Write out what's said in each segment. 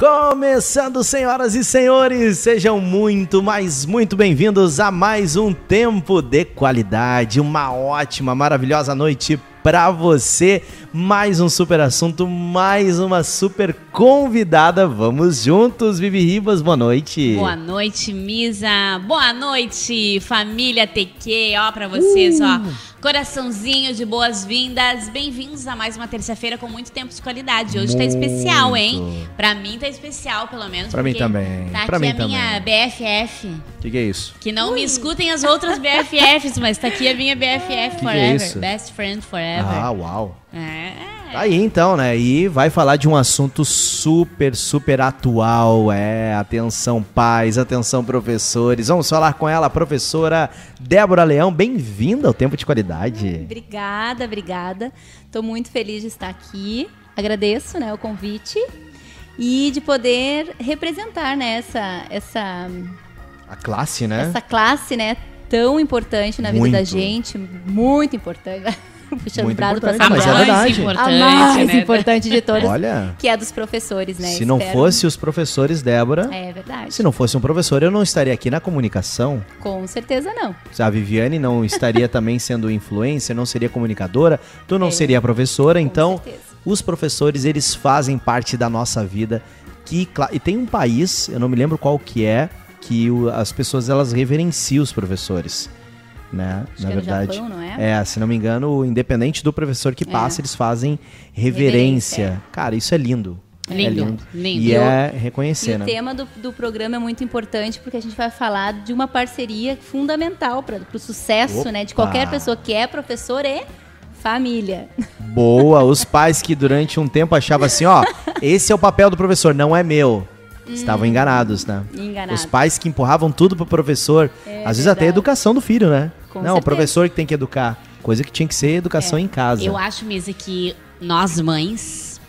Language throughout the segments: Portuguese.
Começando, senhoras e senhores, sejam muito, mas muito bem-vindos a mais um tempo de qualidade. Uma ótima, maravilhosa noite para você. Mais um super assunto, mais uma super convidada. Vamos juntos, Vivi Ribas, boa noite. Boa noite, Misa. Boa noite, família TQ. Ó, para vocês, uh. ó. Coraçãozinho de boas-vindas. Bem-vindos a mais uma terça-feira com muito tempo de qualidade. Hoje muito. tá especial, hein? Pra mim tá especial, pelo menos. Pra mim também. Tá pra aqui mim a também. minha BFF. O que, que, é isso? Que não Ui. me escutem as outras BFFs, mas tá aqui a minha BFF que Forever. Que é isso? Best Friend Forever. Ah, uau. É. Tá aí então, né? E vai falar de um assunto super, super atual. É, atenção pais, atenção professores. Vamos falar com ela, professora Débora Leão. Bem-vinda ao Tempo de Qualidade. Obrigada, obrigada. Tô muito feliz de estar aqui. Agradeço, né, o convite e de poder representar, né, essa, essa a classe, né? Essa classe, né, tão importante na vida muito. da gente, muito importante. puxando Muito brado pra importante, mas é mais verdade. importante, a mais né? importante de todas, Olha, que é a dos professores, né? se não Espero- fosse os professores, Débora, É verdade. se não fosse um professor, eu não estaria aqui na comunicação. Com certeza não. A Viviane não estaria também sendo influencer, não seria comunicadora, tu não É. seria professora, Com então certeza. os professores eles fazem parte da nossa vida que e tem um país eu não me lembro qual que é que o- as pessoas elas reverenciam os professores né Acho na é verdade Japão, não é? é se não me engano independente do professor que passa É. eles fazem reverência, Reverência. é. cara isso é lindo é Lindo, lindo lindo. e E é E reconhecer o né tema do, do programa é muito importante porque a gente vai falar de uma parceria fundamental para o sucesso Opa! né, de qualquer pessoa que é professor e família. boa os pais que durante um tempo achavam assim ó esse é o papel do professor não é meu estavam enganados né Enganado. Os pais que empurravam tudo pro professor. É às vezes até a verdade. educação do filho, né? Com não, o professor que tem que educar. Coisa que tinha que ser educação É. em casa. Eu acho, Misa, que nós mães,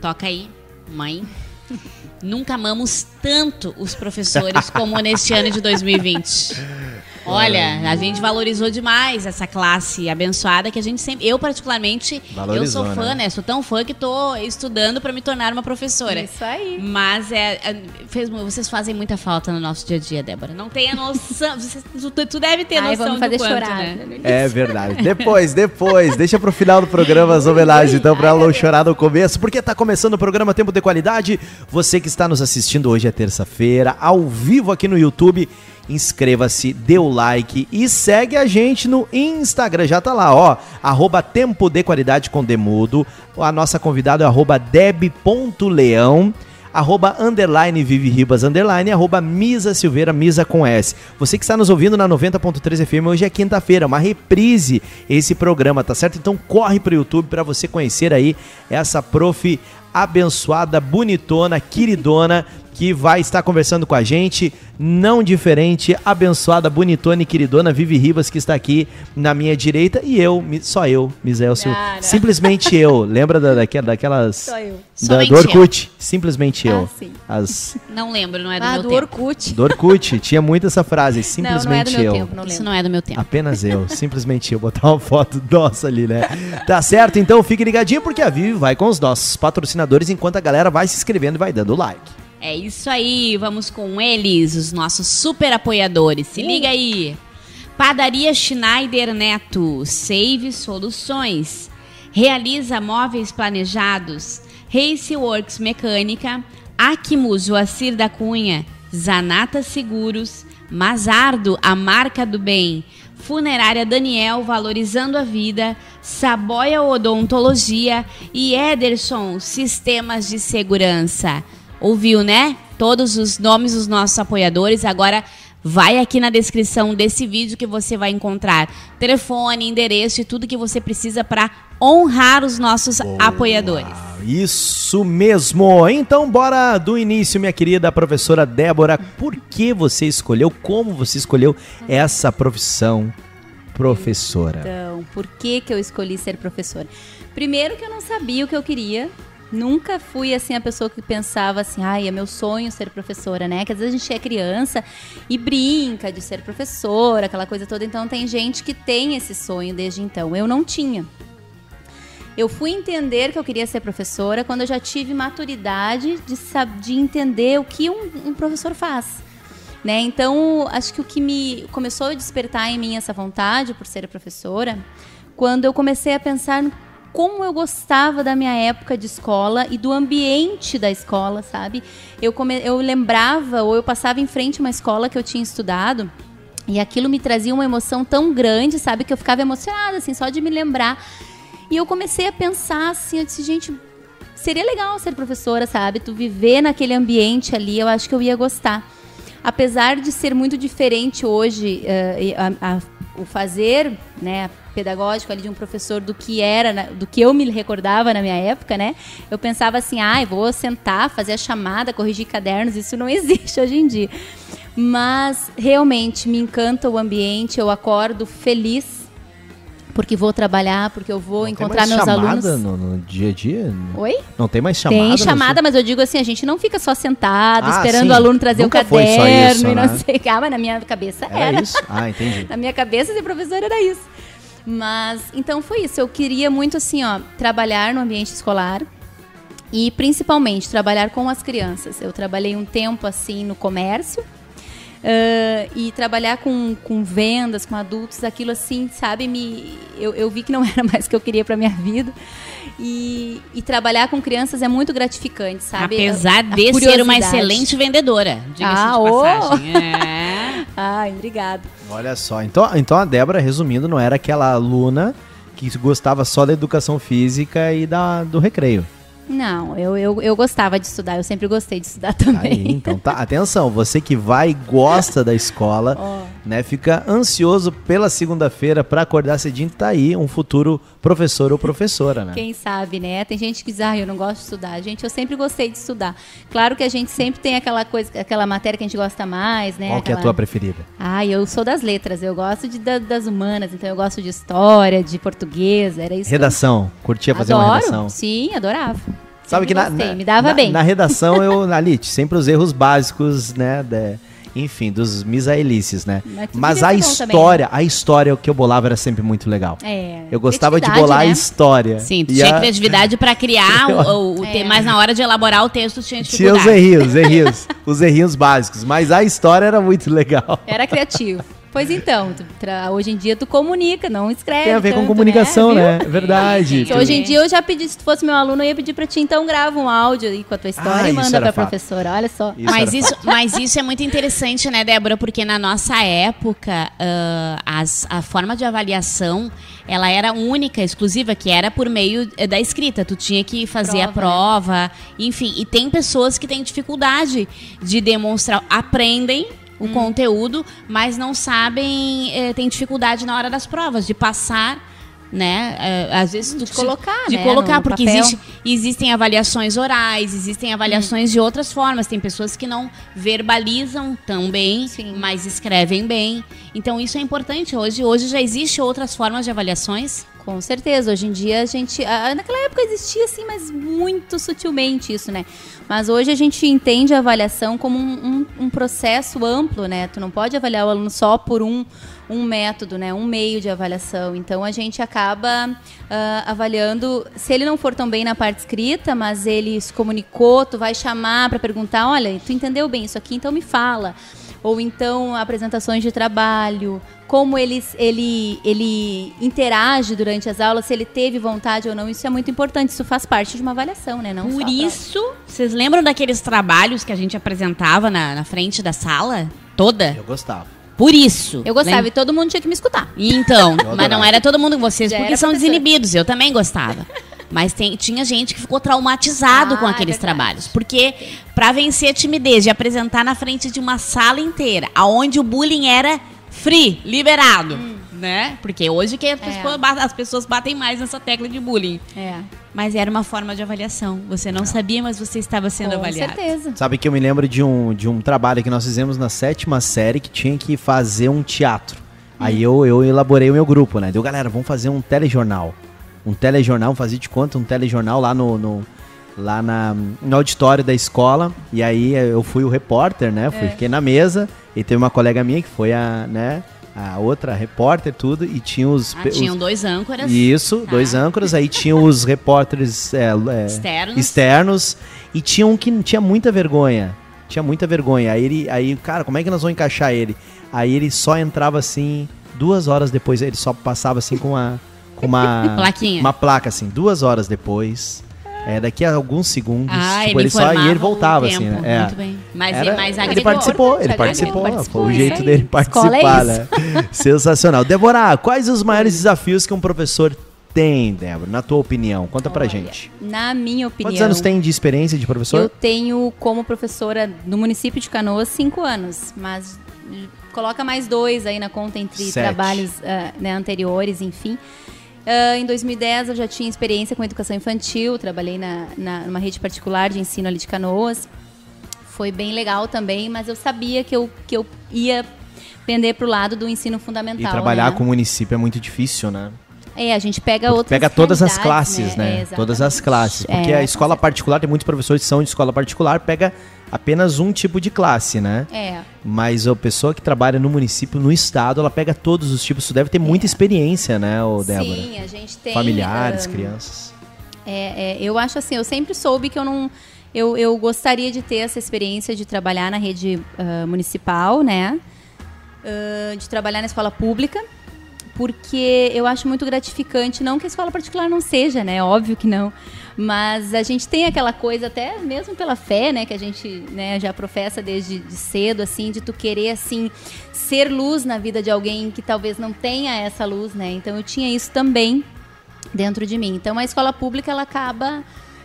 toca aí, mãe, nunca amamos tanto os professores como neste ano de 2020. Olha, a gente valorizou demais essa classe abençoada que a gente sempre. Eu, particularmente, Valorizou, eu sou fã, né? né? Sou tão fã que tô estudando para me tornar uma professora. Isso aí. Mas é, é, fez, vocês fazem muita falta no nosso dia a dia, Débora. Não tem a noção. vocês- tu, tu deve ter Ai, noção vamos fazer do quanto, chorar. né? início. É verdade. Depois, depois. Deixa pro final do programa as homenagens, então, pra ela não chorar no começo. Porque tá começando o programa Tempo de Qualidade. Você que está nos assistindo hoje é terça-feira, ao vivo aqui no YouTube. Inscreva-se, dê o like e segue a gente no Instagram. Já tá lá, ó. Arroba Tempo de Qualidade com Demudo. A nossa convidada é arroba deb.leão arroba underline Vivi Ribas underline, arroba Misa Silveira, Misa com S. Você que está nos ouvindo na 90.3 FM, hoje é quinta-feira, uma reprise esse programa, tá certo? Então corre pro YouTube para você conhecer aí essa prof abençoada, bonitona, queridona, que vai estar conversando com a gente, não diferente, abençoada, bonitona e queridona Vivi Ribas, que está aqui na minha direita, e eu, só eu, Misael Silva, não. simplesmente eu, lembra da, daquela, daquelas... Só eu. Da, do eu. Orkut, simplesmente eu. Ah, sim. As, Não lembro, não é do Ah, meu do tempo. Orkut. do Orkut, tinha muito essa frase, Não, simplesmente não é do meu eu. tempo, não Isso não é do meu tempo. Apenas eu, simplesmente eu. Botar uma foto nossa ali, né? Tá certo? Então fique ligadinho porque a Vivi vai com os nossos patrocinadores enquanto a galera vai se inscrevendo e vai dando like. É isso aí, vamos com eles, os nossos super apoiadores. Uh. Se liga aí. Padaria Schneider Neto, Save Soluções. Realiza móveis planejados. Raceworks Mecânica. Acmus Joacir da Cunha. Zanata Seguros. Mazardo, a marca do bem. Funerária Daniel, valorizando a vida. Saboia Odontologia. E Ederson, Sistemas de Segurança. Ouviu, né? Todos os nomes dos nossos apoiadores. Agora vai aqui na descrição desse vídeo que você vai encontrar telefone, endereço e tudo que você precisa para honrar os nossos apoiadores. Ah, Isso mesmo! Então, bora do início, minha querida professora Débora. Por que você escolheu, como você escolheu essa profissão, professora? Então, por que, que eu escolhi ser professora? Primeiro que eu não sabia o que eu queria. Nunca fui assim a pessoa que pensava assim, ai, é meu sonho ser professora, né? Que às vezes a gente é criança e brinca de ser professora, aquela coisa toda. Então tem gente que tem esse sonho desde então. Eu não tinha. Eu fui entender que eu queria ser professora quando eu já tive maturidade de, de entender o que um, um professor faz. Né? Então, acho que o que me começou a despertar em mim essa vontade por ser professora, quando eu comecei a pensar no como eu gostava da minha época de escola e do ambiente da escola, sabe? Eu, come, eu lembrava ou eu passava em frente a uma escola que eu tinha estudado e aquilo me trazia uma emoção tão grande, sabe? Que eu ficava emocionada, assim, só de me lembrar. E eu comecei a pensar assim, eu disse, gente, seria legal ser professora, sabe? Tu viver naquele ambiente ali, eu acho que eu ia gostar. Apesar de ser muito diferente hoje eh, a- a- o fazer, né, pedagógico ali de um professor do que era, na- do que eu me recordava na minha época, né? Eu pensava assim, ah, vou sentar, fazer a chamada, corrigir cadernos, isso não existe hoje em dia. Mas realmente me encanta o ambiente, eu acordo feliz porque vou trabalhar, porque eu vou Não tem encontrar mais meus chamada alunos. No, no dia a dia? Oi? Não tem mais chamada? Tem chamada, mas eu digo assim, a gente não fica só sentado, Ah, esperando sim. o aluno trazer Nunca o caderno isso, e não né? sei o que. Ah, mas na minha cabeça Era, era. isso? Ah, entendi. Na minha cabeça, ser professora era isso. Mas, então foi isso. Eu queria muito, assim, ó, trabalhar no ambiente escolar e, principalmente, trabalhar com as crianças. Eu trabalhei um tempo, assim, no comércio ah, e trabalhar com, com vendas, com adultos, aquilo, assim, sabe, me, eu, eu vi que não era mais o que eu queria pra minha vida. E, e trabalhar com crianças é muito gratificante, sabe? Apesar A- a de ser uma excelente vendedora. Diga-se Ah, de passagem. É. Ai, obrigada. Olha só, então, então a Débora, resumindo, não era aquela aluna que gostava só da educação física e da, do recreio. Não, eu, eu, eu gostava de estudar, eu sempre gostei de estudar também. Aí, então tá, atenção, você que vai e gosta da escola, Ó. né, fica ansioso pela segunda-feira pra acordar cedinho, tá aí um futuro professor ou professora, né? Quem sabe, né? Tem gente que diz, ah, eu não gosto de estudar. Gente, eu sempre gostei de estudar. Claro que a gente sempre tem aquela coisa, aquela matéria que a gente gosta mais, né? Qual que é a Aquela- tua preferida? Ah, eu sou das letras, eu gosto de, da- das humanas, então eu gosto de história, de português, era isso. que Redação, curtia fazer Adoro. uma redação. Sim, adorava. Sabe Sempre que na, gostei, na- me dava na- bem. Na redação eu, Alite, sempre os erros básicos, né, de- enfim, dos misaelices, né? Mas Mas a bom também, história, a história que eu bolava era sempre muito legal. É, Eu gostava de bolar a né? história. Sim, tu E tinha a- criatividade pra criar o, o, o É. mas na hora de elaborar o texto tinha Tinha os dificuldade. errinhos, errinhos, os errinhos básicos, mas a história era muito legal. Era criativo. Pois então, tu tra- hoje em dia tu comunica, não escreve. Tem a ver com tanto, comunicação, né? É verdade. Hoje em dia eu já pedi, se tu fosse meu aluno, eu ia pedir pra ti, então grava um áudio aí com a tua história Ah, e manda pra fato. professora. Olha só. Isso mas, isso, mas isso é muito interessante, né, Débora? Porque na nossa época, ah, as- a forma de avaliação, ela era única, exclusiva, que era por meio eh, da escrita. Tu tinha que fazer a Prova, prova, enfim. E tem pessoas que têm dificuldade de demonstrar, aprendem o Hum. conteúdo, mas não sabem, eh, tem dificuldade na hora das provas, de passar... Né? Eh, às vezes tu De colocar, de né, colocar no porque existe existem avaliações orais, existem avaliações de outras formas. Tem pessoas que não verbalizam tão bem, Sim. mas escrevem bem. Então isso é importante hoje. Hoje já existe outras formas de avaliações. Com certeza, hoje em dia a gente. naquela época existia assim, mas muito sutilmente isso, né? Mas hoje a gente entende a avaliação como um, um- um processo amplo, né? Tu não pode avaliar o aluno só por um, um método, né? Um meio de avaliação. Então a gente acaba ah, avaliando. Se ele não for tão bem na parte escrita, mas ele se comunicou, tu vai chamar para perguntar: olha, tu entendeu bem isso aqui, então me fala ou então apresentações de trabalho, como ele, ele, ele interage durante as aulas, se ele teve vontade ou não, isso é muito importante, isso faz parte de uma avaliação, né? Não Por isso, vocês lembram daqueles trabalhos que a gente apresentava na, na frente da sala toda? Eu gostava. Por isso. Eu gostava Lembra? e todo mundo tinha que me escutar. Então, adorava. mas não era todo mundo vocês, Já porque são professora. desinibidos. Eu também gostava. Mas tem- tinha gente que ficou traumatizado Ah, com aqueles é trabalhos. Porque para vencer a timidez de apresentar na frente de uma sala inteira, aonde o bullying era free, liberado, né? Porque hoje que as, Hum. É. pessoas, as pessoas batem mais nessa tecla de bullying. É, Mas era uma forma de avaliação. Você não sabia, mas você estava sendo com avaliado. certeza. Sabe que eu me lembro de um, de um trabalho que nós fizemos na sétima série que tinha que fazer um teatro. Aí eu, eu elaborei o meu grupo, né? Deu, galera, vamos fazer um telejornal. Um telejornal, fazer de conta um telejornal lá no, no- lá na, no auditório da escola. E aí eu fui o repórter, né? Fui, Fiquei na mesa e teve uma colega minha que foi a, né? A outra repórter, tudo, e tinha os. Ah, pe- tinham os- dois âncoras. Isso, Tá. dois âncoras, aí tinham os repórteres é, é, Externos. externos, e tinha um que tinha muita vergonha. Tinha muita vergonha. Aí ele, aí, cara, como é que nós vamos encaixar ele? Aí ele só entrava assim, duas horas depois, ele só passava assim com uma. Com uma. Plaquinha. Uma placa, assim, duas horas depois. É, daqui a alguns segundos. Ah, tipo, ele ele só ia e ele voltava, o assim, né? É. Muito bem. Mas, Era- ele agregou. participou, ele participou, participou, foi o jeito dele é participar, né? Sensacional. Débora, quais os maiores desafios que um professor tem, Débora, na tua opinião? Conta pra Olha, gente. Na minha opinião. Quantos anos tem de experiência de Eu professor? tenho como professora no município de Canoas cinco anos, mas coloca mais dois aí na conta entre Sete. trabalhos ah, né, anteriores, enfim. Ah, em 2010 eu já tinha experiência com educação infantil, trabalhei na, na, numa rede particular de ensino ali de Canoas. Foi bem legal também, mas eu sabia que eu, que eu ia pender para o lado do ensino E fundamental. trabalhar né? com o município é muito difícil, né? É, a gente pega outras Pega todas as realidades, classes, né? É, todas as classes. Porque É, a escola particular, tem muitos professores que são de escola particular, pega apenas um tipo de classe, né? É, Mas a pessoa que trabalha no município, no estado, ela pega todos os tipos. Isso deve ter muita experiência, né, ô Débora? sim, a gente tem... Familiares, ah, crianças. É, é, eu acho assim, eu sempre soube que eu não. Eu, eu gostaria de ter essa experiência de trabalhar na rede ah, municipal, né? Ah, de trabalhar na escola pública, porque eu acho muito gratificante, não que a escola particular não seja, né? Óbvio que não. Mas a gente tem aquela coisa, até mesmo pela fé, né? Que a gente né, já professa desde de cedo, assim, de tu querer, assim, ser luz na vida de alguém que talvez não tenha essa luz, né? Então eu tinha isso também dentro de mim. Então a escola pública ela acaba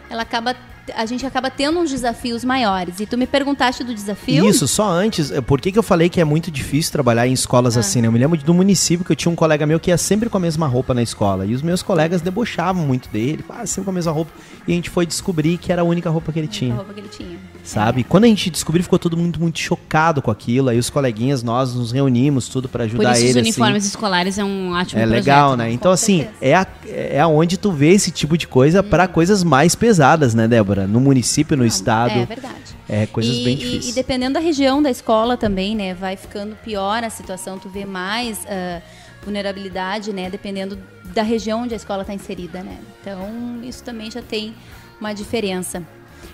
ela acaba a gente acaba tendo uns desafios maiores. E tu me perguntaste do desafio? Isso, só antes, eh, por que, que eu falei que é muito difícil trabalhar em escolas Ah. assim, né? Eu me lembro do município que eu tinha um colega meu que ia sempre com a mesma roupa na escola. E os meus colegas debochavam muito dele, ah, sempre com a mesma roupa. E a gente foi descobrir que era a única roupa que ele A tinha. roupa que ele tinha. Sabe? Quando a gente descobriu, ficou todo mundo muito chocado com aquilo. Aí os coleguinhas, nós nos reunimos tudo Por ajudar isso ele. os assim. uniformes escolares é um ótimo É projeto. legal, né? Então, Com assim, é, a, é aonde tu vê esse tipo de coisa pra coisas mais pesadas, né, Débora? No município, no Não, estado. É verdade. É, coisas e, bem e- difíceis. E, dependendo da região da escola também, né, vai ficando pior a situação, tu vê mais ah, vulnerabilidade, né, dependendo da região onde a escola está inserida, né. Então, isso também já tem uma diferença.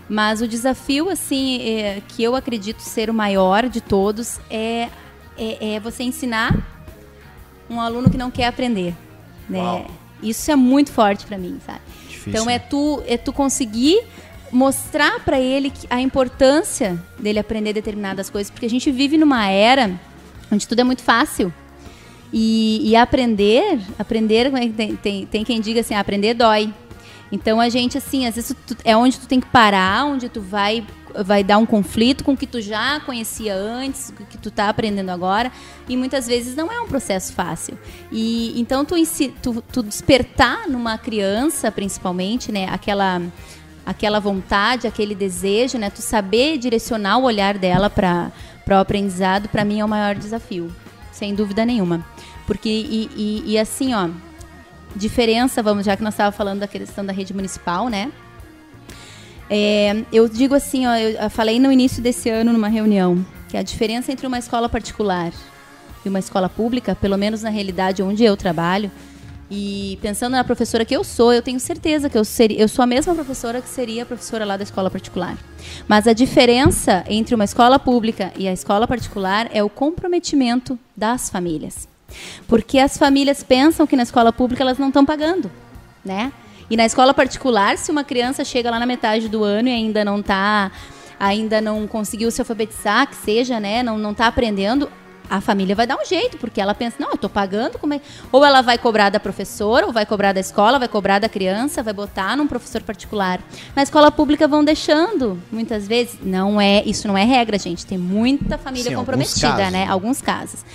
Mas o desafio, assim, é, que eu acredito ser o maior de todos é, é, é você ensinar um aluno que não quer aprender, né. Uau. Isso é muito forte para mim, sabe? Difícil, Então é né? tu, é tu conseguir mostrar para ele a importância dele aprender determinadas coisas, porque a gente vive numa era onde tudo é muito fácil. E, e aprender, aprender, é tem, tem, tem quem diga assim, aprender dói. Então a gente, assim, às vezes tu- é onde tu tem que parar, onde tu vai, vai dar um conflito com o que tu já conhecia antes, o que tu tá aprendendo agora. E muitas vezes não é um processo fácil. E então tu, tu, tu despertar numa criança, principalmente, né, aquela aquela vontade, aquele desejo, né, tu saber direcionar o olhar dela para para o aprendizado, para mim é o maior desafio, sem dúvida nenhuma. Porque e, e, e assim, ó, diferença, vamos, já que nós estávamos falando da questão da rede municipal, né? É, eu digo assim, ó, eu falei no início desse ano numa reunião que a diferença entre uma escola particular e uma escola pública, pelo menos na realidade onde eu trabalho, e pensando na professora que eu sou, eu tenho certeza que eu seria, eu sou a mesma professora que seria a professora lá da escola particular. Mas a diferença entre uma escola pública e a escola particular é o comprometimento das famílias. Porque as famílias pensam que na escola pública elas não estão pagando, né? E na escola particular, se uma criança chega lá na metade do ano e ainda não tá, ainda não conseguiu se alfabetizar, que seja, né, não não tá aprendendo, a família vai dar um jeito, porque ela pensa, não, eu tô pagando, como é? Ou ela vai cobrar da professora, ou vai cobrar da escola, vai cobrar da criança, vai botar num professor particular. Na escola pública vão deixando, muitas vezes. Não é, isso não é regra, gente. Tem muita família Sim, alguns comprometida, casos. né? Alguns casos.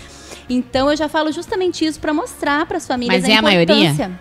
Então eu já falo justamente isso para mostrar para as famílias Mas é a maioria? importância.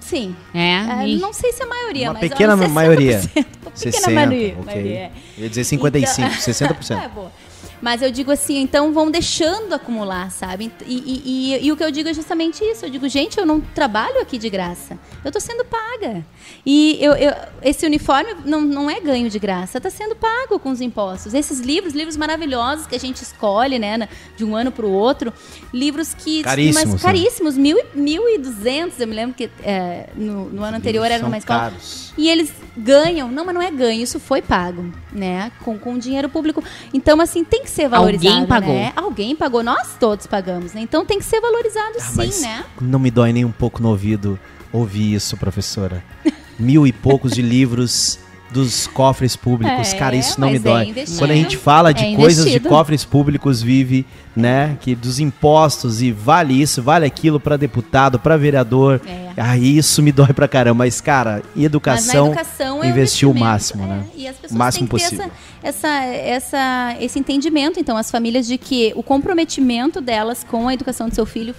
Sim. É, É, não sei se é a maioria, Uma mas pequena é 60%, maioria. Uma pequena 60, maioria. ok. maioria, é. Eu ia dizer 55, Então- 60%. É, boa. Mas eu digo assim, então vão deixando acumular, sabe? E, e, e, e, o que eu digo é justamente isso. Eu digo, gente, eu não trabalho aqui de graça. Eu estou sendo paga. E eu, eu, esse uniforme não, não é ganho de graça, está sendo pago com os impostos. Esses livros, livros maravilhosos que a gente escolhe, né, de um ano para o outro, livros que... Caríssimos. Mas, caríssimos, mil, mil e duzentos. Eu me lembro que é, no, no, ano anterior era numa escola. Caros. E eles ganham. Não, mas não é ganho, isso foi pago, né? Com, com dinheiro público. Então, assim, tem que ser valorizado. Alguém pagou. Né? Alguém pagou, nós todos pagamos, né? Então tem que ser valorizado Ah, sim, né? Não me dói nem um pouco no ouvido ouvir isso, professora. Mil e poucos de livros dos cofres públicos. É, Cara, isso não me é dói. investido. Quando a gente fala de É coisas de cofres públicos, vive, né? Que dos impostos e vale isso, vale aquilo para deputado, para vereador. É. Aí isso me dói pra caramba. Mas, cara, em Mas educação, educação é investir o máximo, é. né? E as pessoas máximo têm que ter possível. essa, essa, essa, esse entendimento, então, as famílias de que o comprometimento delas com a educação do seu filho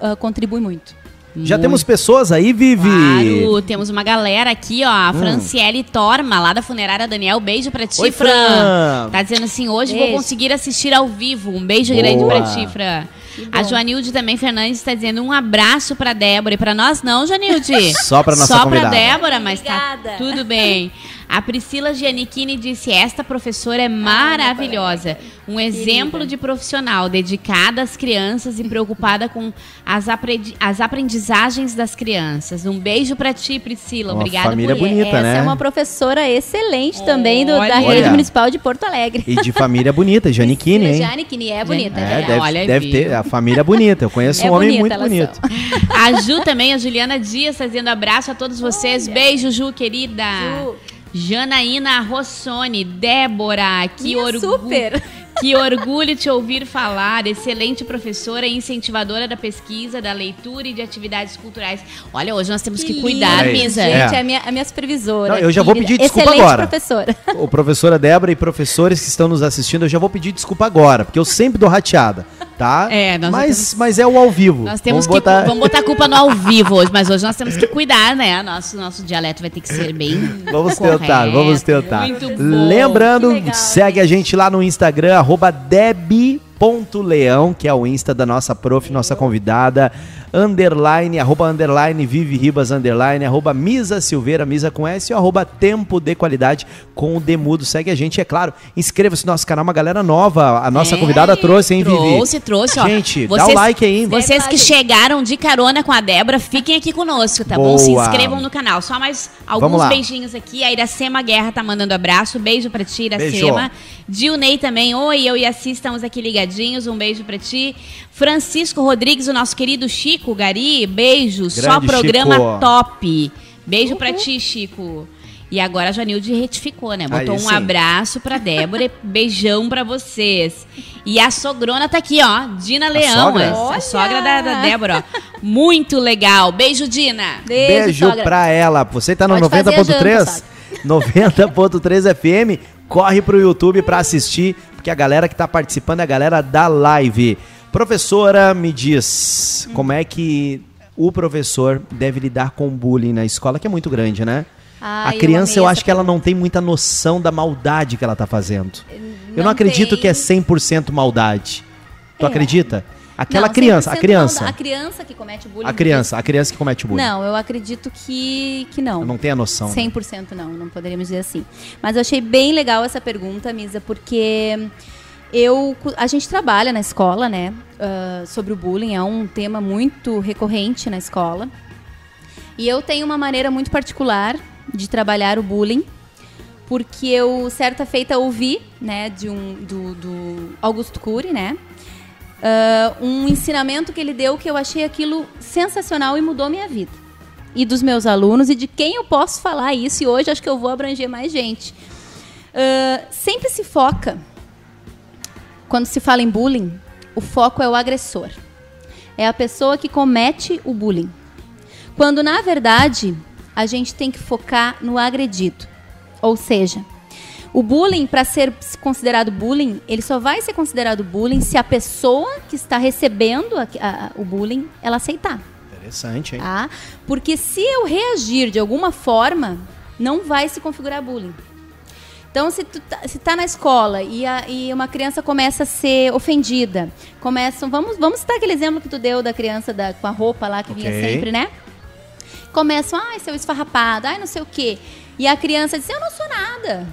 ah, contribui muito. Já temos pessoas aí, Vivi? Claro, temos uma galera aqui, ó. A Franciele Torma, lá da funerária Daniel. Beijo pra ti, Oi, Fran. Tá dizendo assim, hoje Beijo. vou conseguir assistir ao vivo. Um beijo Boa. grande pra ti, Fran. A Joanilde também Fernandes tá dizendo um abraço pra Débora. E pra nós não, Joanilde. Só pra nossa Só convidada. pra Débora, mas Obrigada. tá tudo bem. A Priscila Giannichini disse: Esta professora é maravilhosa. Um exemplo de profissional, dedicada às crianças e preocupada com as, aprendi- as aprendizagens das crianças. Um beijo pra ti, Priscila. Uma Obrigada família por bonita, Essa né? é uma professora excelente também do, da Olha. rede municipal de Porto Alegre. E de família bonita, Janiquine, hein? Que é bonita. É, né? deve, Olha, deve ter. A família é bonita. Eu conheço É um homem muito bonito. são. A Ju também, a Juliana Dias, fazendo abraço a todos vocês. Beijo, Ju, querida. Ju. Janaína Rossoni, Débora, que Minha orgulho. super. Que orgulho te ouvir falar. Excelente professora e incentivadora da pesquisa, da leitura e de atividades culturais. Olha, hoje nós temos que, Que cuidar, aí. Misa. Gente, É. é a minha, a minha supervisora. Não, eu já vou pedir desculpa Excelente agora. professora. Ô, professora Débora e professores que estão nos assistindo, eu já vou pedir desculpa agora, porque eu sempre dou rateada, tá? É, nós mas, temos- mas é o ao vivo. Nós temos Vamos que. botar... Vamos botar a culpa no ao vivo hoje, mas hoje nós temos que cuidar, né? Nosso, nosso dialeto vai ter que ser bem. Vamos correto. tentar, vamos tentar. Muito bom. Lembrando, segue a gente lá no Instagram, arroba deb.leão, que é o Insta da nossa prof, nossa convidada, underline, arroba underline, Vive Ribas, underline, arroba Misa Silveira, Misa com S, e arroba Tempo de Qualidade com o Demudo. Segue a gente, é claro. Inscreva-se no nosso canal, uma galera nova. A nossa É, convidada trouxe, hein, Vivi? Trouxe, trouxe, ó. Gente, dá o like aí. Vocês que chegaram de carona com a Débora, fiquem aqui conosco, tá bom? Boa. Se inscrevam no canal. Só mais alguns beijinhos aqui. A Iracema Guerra tá mandando abraço. Beijo pra ti, Iracema. Beijo. Dilney também. Oi, eu e a Cis estamos aqui ligadinhos. Um beijo pra ti. Francisco Rodrigues, o nosso querido Chico Gari. Beijo. Só Grande programa Chico. top. Beijo pra ti, Chico. E agora a Janilde retificou, né? Botou Aí um abraço pra Débora e beijão pra vocês. E a sogrona tá aqui, ó. Dina Leão, sogra? essa- a Olha! sogra da, da Débora, ó. Muito legal. Beijo, Dina. Beijo sogra. pra ela. Você tá no Pode fazer a 90.3? janta, 90.3 FM. Corre pro YouTube pra assistir, porque a galera que tá participando é a galera da live. Professora, me diz, como é que o professor deve lidar com bullying na escola, que é muito grande, né? Ai, a criança, eu, essa acho que ela não tem muita noção da maldade que ela tá fazendo. eu não Não acredito tem. que é 100% maldade. Tu É. acredita? Aquela Não, criança, a 100% criança. não, a criança que comete bullying. A criança, a criança que comete bullying. Não, eu acredito que, que não. Não tem a noção. né? 100% não, não poderíamos dizer assim. Mas eu achei bem legal essa pergunta, Misa, porque eu, a gente trabalha na escola, né, ah, sobre o bullying, é um tema muito recorrente na escola. E eu tenho uma maneira muito particular de trabalhar o bullying, porque eu, certa feita, ouvi, né, de um, do, do Augusto Cury, né, ah, um ensinamento que ele deu que eu achei aquilo sensacional e mudou minha vida. E dos meus alunos e de quem eu posso falar isso, e hoje acho que eu vou abranger mais gente. Ah, sempre se foca, quando se fala em bullying, o foco é o agressor. É a pessoa que comete o bullying. Quando, na verdade, a gente tem que focar no agredido. Ou seja, o bullying, para ser considerado bullying, ele só vai ser considerado bullying se a pessoa que está recebendo a- a- o bullying, ela aceitar. Interessante, hein? Tá? Porque se eu reagir de alguma forma, não vai se configurar bullying. Então, se tu tá, se tá na escola e, a- e uma criança começa a ser ofendida, começam, vamos, vamos citar aquele exemplo que tu deu da criança da, com a roupa lá que vinha Ok. sempre, né? Começam, ai, seu esfarrapado, ai, não sei o quê. E a criança diz, eu não sou nada.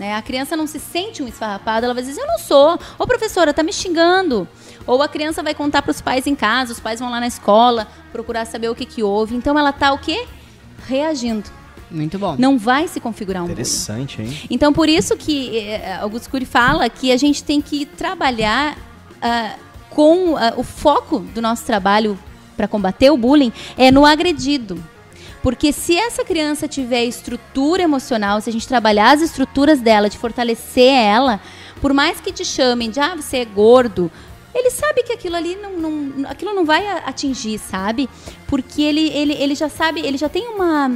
Né? A criança não se sente um esfarrapado, ela vai dizer, eu não sou. Ô, professora, tá me xingando. Ou a criança vai contar para os pais em casa, os pais vão lá na escola procurar saber o que, que houve. Então ela tá o quê? Reagindo. Muito bom. Não vai se configurar um bullying. Interessante, hein? Então, por isso que eh, Augusto Cury fala que a gente tem que trabalhar ah, com ah, o foco do nosso trabalho para combater o bullying é no agredido. Porque se essa criança tiver estrutura emocional, se a gente trabalhar as estruturas dela, de fortalecer ela, por mais que te chamem de ah, você é gordo, ele sabe que aquilo ali não, não- aquilo não vai atingir, sabe? Porque ele, ele, ele já sabe, ele já tem uma,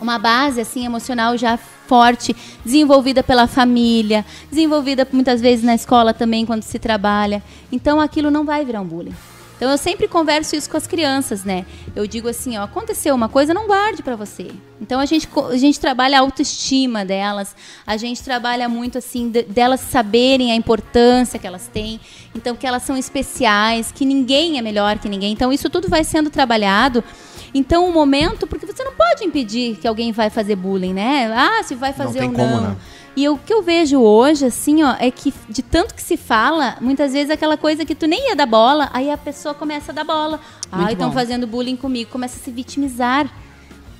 uma base assim emocional já forte, desenvolvida pela família, desenvolvida muitas vezes na escola também quando se trabalha. Então aquilo não vai virar um bullying. Então eu sempre converso isso com as crianças, né? Eu digo assim, ó, aconteceu uma coisa, não guarde pra você. Então a gente a gente trabalha a autoestima delas, a gente trabalha muito assim de- delas saberem a importância que elas têm, então que elas são especiais, que ninguém é melhor que ninguém. Então isso tudo vai sendo trabalhado então, o momento, porque você não pode impedir que alguém vai fazer bullying, né? Ah, se vai fazer tem ou como, não. né? E o que eu vejo hoje, assim, ó, é que de tanto que se fala, muitas vezes é aquela coisa que tu nem ia dar bola, aí a pessoa começa a dar bola. Muito Ah, estão fazendo bullying comigo, começa a se vitimizar.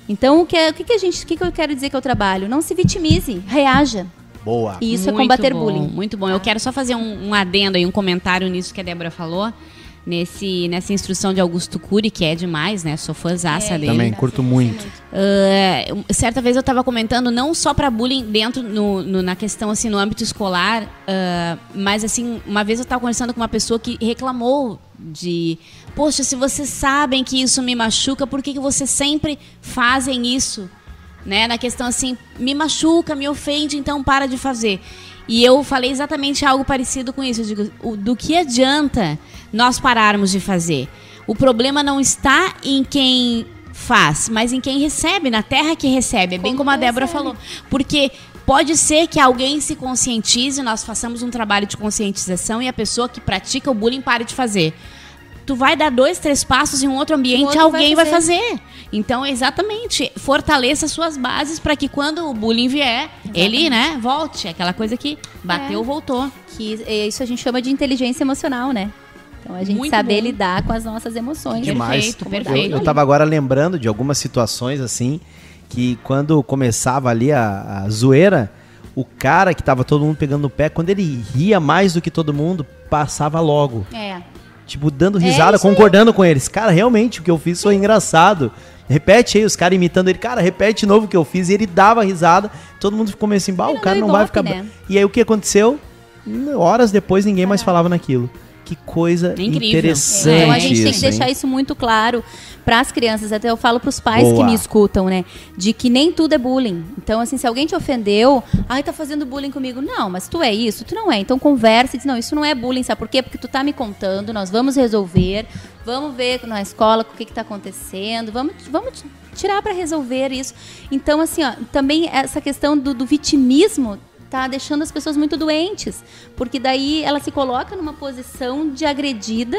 Então, o que, é- o que, que a gente, o que, que eu quero dizer que eu trabalho? Não se vitimize, reaja. Boa. E isso é Muito combater bom, bullying. Muito bom. Eu quero só fazer um, um adendo aí, um comentário nisso que a Débora falou. Nesse, nessa instrução de Augusto Cury, que é demais, né? Sou fãzaça É, dele. Também curto muito. Ah, certa vez eu estava comentando não só para bullying dentro no, no- na questão assim no âmbito escolar, ah, mas assim uma vez eu estava conversando com uma pessoa que reclamou de, poxa, se vocês sabem que isso me machuca, por que, que vocês sempre fazem isso, né? Na questão assim, me machuca, me ofende, então para de fazer. E eu falei exatamente algo parecido com isso. Eu digo, do que adianta nós pararmos de fazer? O problema não está em quem faz, mas em quem recebe, na terra que recebe. É bem Como como a Débora recebe. falou. Porque pode ser que alguém se conscientize, nós façamos um trabalho de conscientização e a pessoa que pratica o bullying pare de fazer. Tu vai dar dois, três passos em um outro ambiente, outro vai alguém vai fazer. fazer. Então, exatamente, fortaleça suas bases para que quando o bullying vier, ele, né, volte. Aquela coisa que bateu, É. voltou. Que é isso a gente chama de inteligência emocional, né? Então a gente Muito saber bom. lidar com as nossas emoções. Demais. Perfeito, Eu- perfeito. Eu, tava agora lembrando de algumas situações assim, que quando começava ali a, a zoeira, o cara que tava todo mundo pegando no pé, quando ele ria mais do que todo mundo, passava logo. É. Tipo, dando risada, isso aí. concordando com eles. Cara, realmente, o que eu fiz foi engraçado. Repete aí, os caras imitando ele. Cara, repete de novo o que eu fiz. E ele dava risada. Todo mundo ficou meio assim, bah, o cara não vai ibope, ficar... né? bra-". E aí, o que aconteceu? Horas depois, ninguém mais falava naquilo. Que coisa Incrível. interessante Então a gente tem que deixar isso muito claro para as crianças. Até eu falo para os pais Boa. que me escutam, né? De que nem tudo é bullying. Então, assim, se alguém te ofendeu, ai, tá fazendo bullying comigo. Não, mas tu é isso, tu não é. Então conversa e diz, não, isso não é bullying, sabe por quê? Porque tu tá me contando, nós vamos resolver, vamos ver na escola o que, que tá acontecendo, vamos, vamos tirar para resolver isso. Então, assim, ó, também essa questão do, do vitimismo tá deixando as pessoas muito doentes, porque daí ela se coloca numa posição de agredida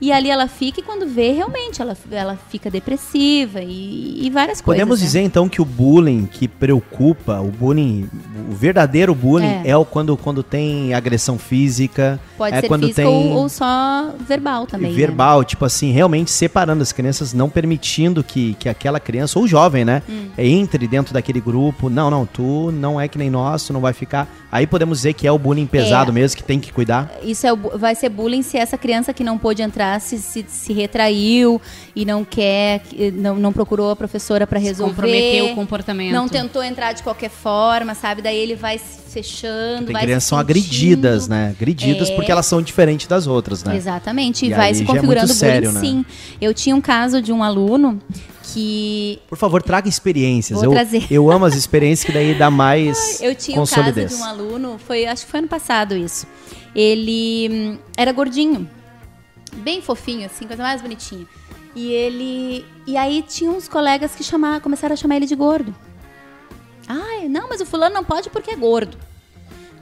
e ali ela fica e quando vê realmente ela, ela fica depressiva e, e várias coisas. Podemos né? dizer então que o bullying que preocupa, o bullying, o verdadeiro bullying é, É. o quando, quando tem agressão física, pode é ser quando tem ou, ou só verbal também. né? verbal, tipo assim, realmente separando as crianças, não permitindo que, que aquela criança, ou jovem, né, Hum. entre dentro daquele grupo. Não, não, tu não é que nem nós, tu não vai ficar. Aí podemos dizer que é o bullying pesado É. mesmo, que tem que cuidar. Isso é, o vai ser bullying se essa criança que não pôde entrar se, se, se retraiu e não quer, que- não, não procurou a professora para resolver. Comprometeu o comportamento. Não tentou entrar de qualquer forma, sabe? Daí ele vai se fechando, Tem vai crianças são agredidas, né? Agredidas É. porque elas são diferentes das outras, né? Exatamente, e, E vai se é muito configurando sério, bullying, né? sim. Eu tinha um caso de um aluno que Por favor, traga experiências. Vou eu, trazer. eu amo as experiências que daí dá mais eu tinha um caso de um aluno, foi, acho que foi ano passado isso. Ele hum, era gordinho, bem fofinho, assim, coisa mais bonitinha. E ele. E aí tinha uns colegas que chamar, começaram a chamar ele de gordo. Ah, não, mas o fulano não pode porque é gordo.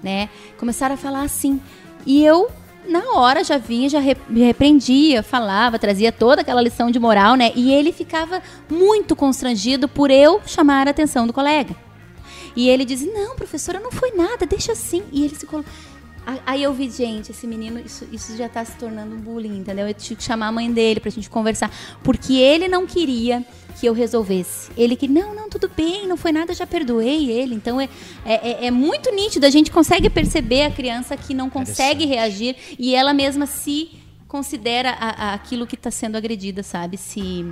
Né? Começaram a falar assim. E eu, na hora, já vinha, já repreendia, falava, trazia toda aquela lição de moral, né? E ele ficava muito constrangido por eu chamar a atenção do colega. E ele dizia, não, professora, não foi nada, deixa assim. E ele se colocou. Aí eu vi, gente, esse menino, isso, isso já tá se tornando um bullying, entendeu? Eu tive que chamar a mãe dele pra gente conversar. Porque ele não queria que eu resolvesse. Ele que, não, não, tudo bem, não foi nada, já perdoei ele. Então é, é, é muito nítido, a gente consegue perceber a criança que não consegue reagir e ela mesma se considera a, a aquilo que está sendo agredida, sabe? Se,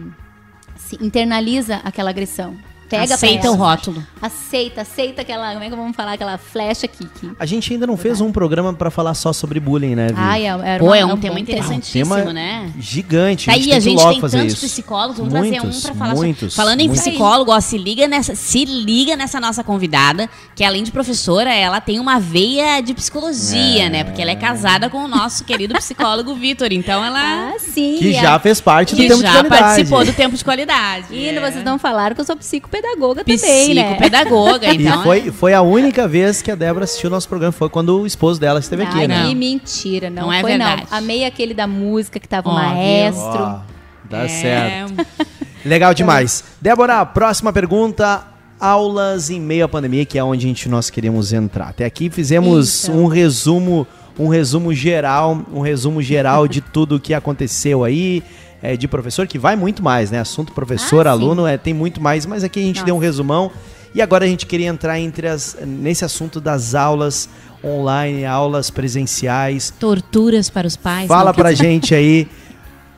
se internaliza aquela agressão. Pega Aceita o rótulo. Aceita, aceita aquela, como é que vamos falar, aquela flecha aqui. Que... A gente ainda não fez um programa pra falar só sobre bullying, né, Vi? Ai, era Pô, uma- é um bom tema interessantíssimo, tema né? Gigante. Tá aí, a tem gente que tem tantos isso. psicólogos, vamos trazer um Muitos, pra falar sobre- muitos, Falando em muitos. psicólogo, ó, se liga nessa, se liga nessa nossa convidada, que além de professora, ela tem uma veia de psicologia, É. né? Porque ela é casada com o nosso querido psicólogo Vitor, então ela Ah, sim. Que é. já fez parte do que tempo de já qualidade. participou do tempo de qualidade. E É. vocês não falaram que eu sou psicopedagoga também, né? Psicopedagoga, E então. foi, foi a única vez que a Débora assistiu o nosso programa, foi quando o esposo dela esteve aqui, Ai, né? Não. que mentira, não, Não é foi verdade. não. Amei aquele da música que tava o viu? maestro. Ó, dá É, certo. Legal demais. Débora, próxima pergunta. Aulas em meio à pandemia, que é onde a gente, nós queríamos entrar. Até aqui fizemos Então. um resumo, um resumo geral, um resumo geral de tudo o que aconteceu aí, é, de professor, que vai muito mais, né? Assunto professor, Ah, aluno, é, tem muito mais, mas aqui a gente Nossa. deu um resumão. E agora a gente queria entrar entre as, nesse assunto das aulas online, aulas presenciais. Torturas para os pais. Fala pra gente aí.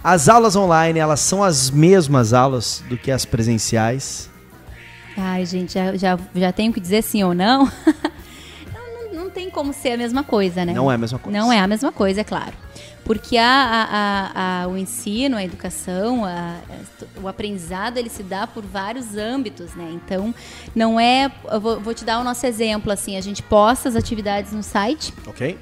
As aulas online, elas são as mesmas aulas do que as presenciais? Ai, gente, já, já, já tenho que dizer sim ou não. não, não- não tem como ser a mesma coisa, né? Não é a mesma coisa. Não é a mesma coisa, é claro. Porque a, a- a- o ensino, a educação, o aprendizado, ele se dá por vários âmbitos, né? Então, não é... Vou, vou te dar o nosso exemplo, assim. A gente posta as atividades no site, Ok?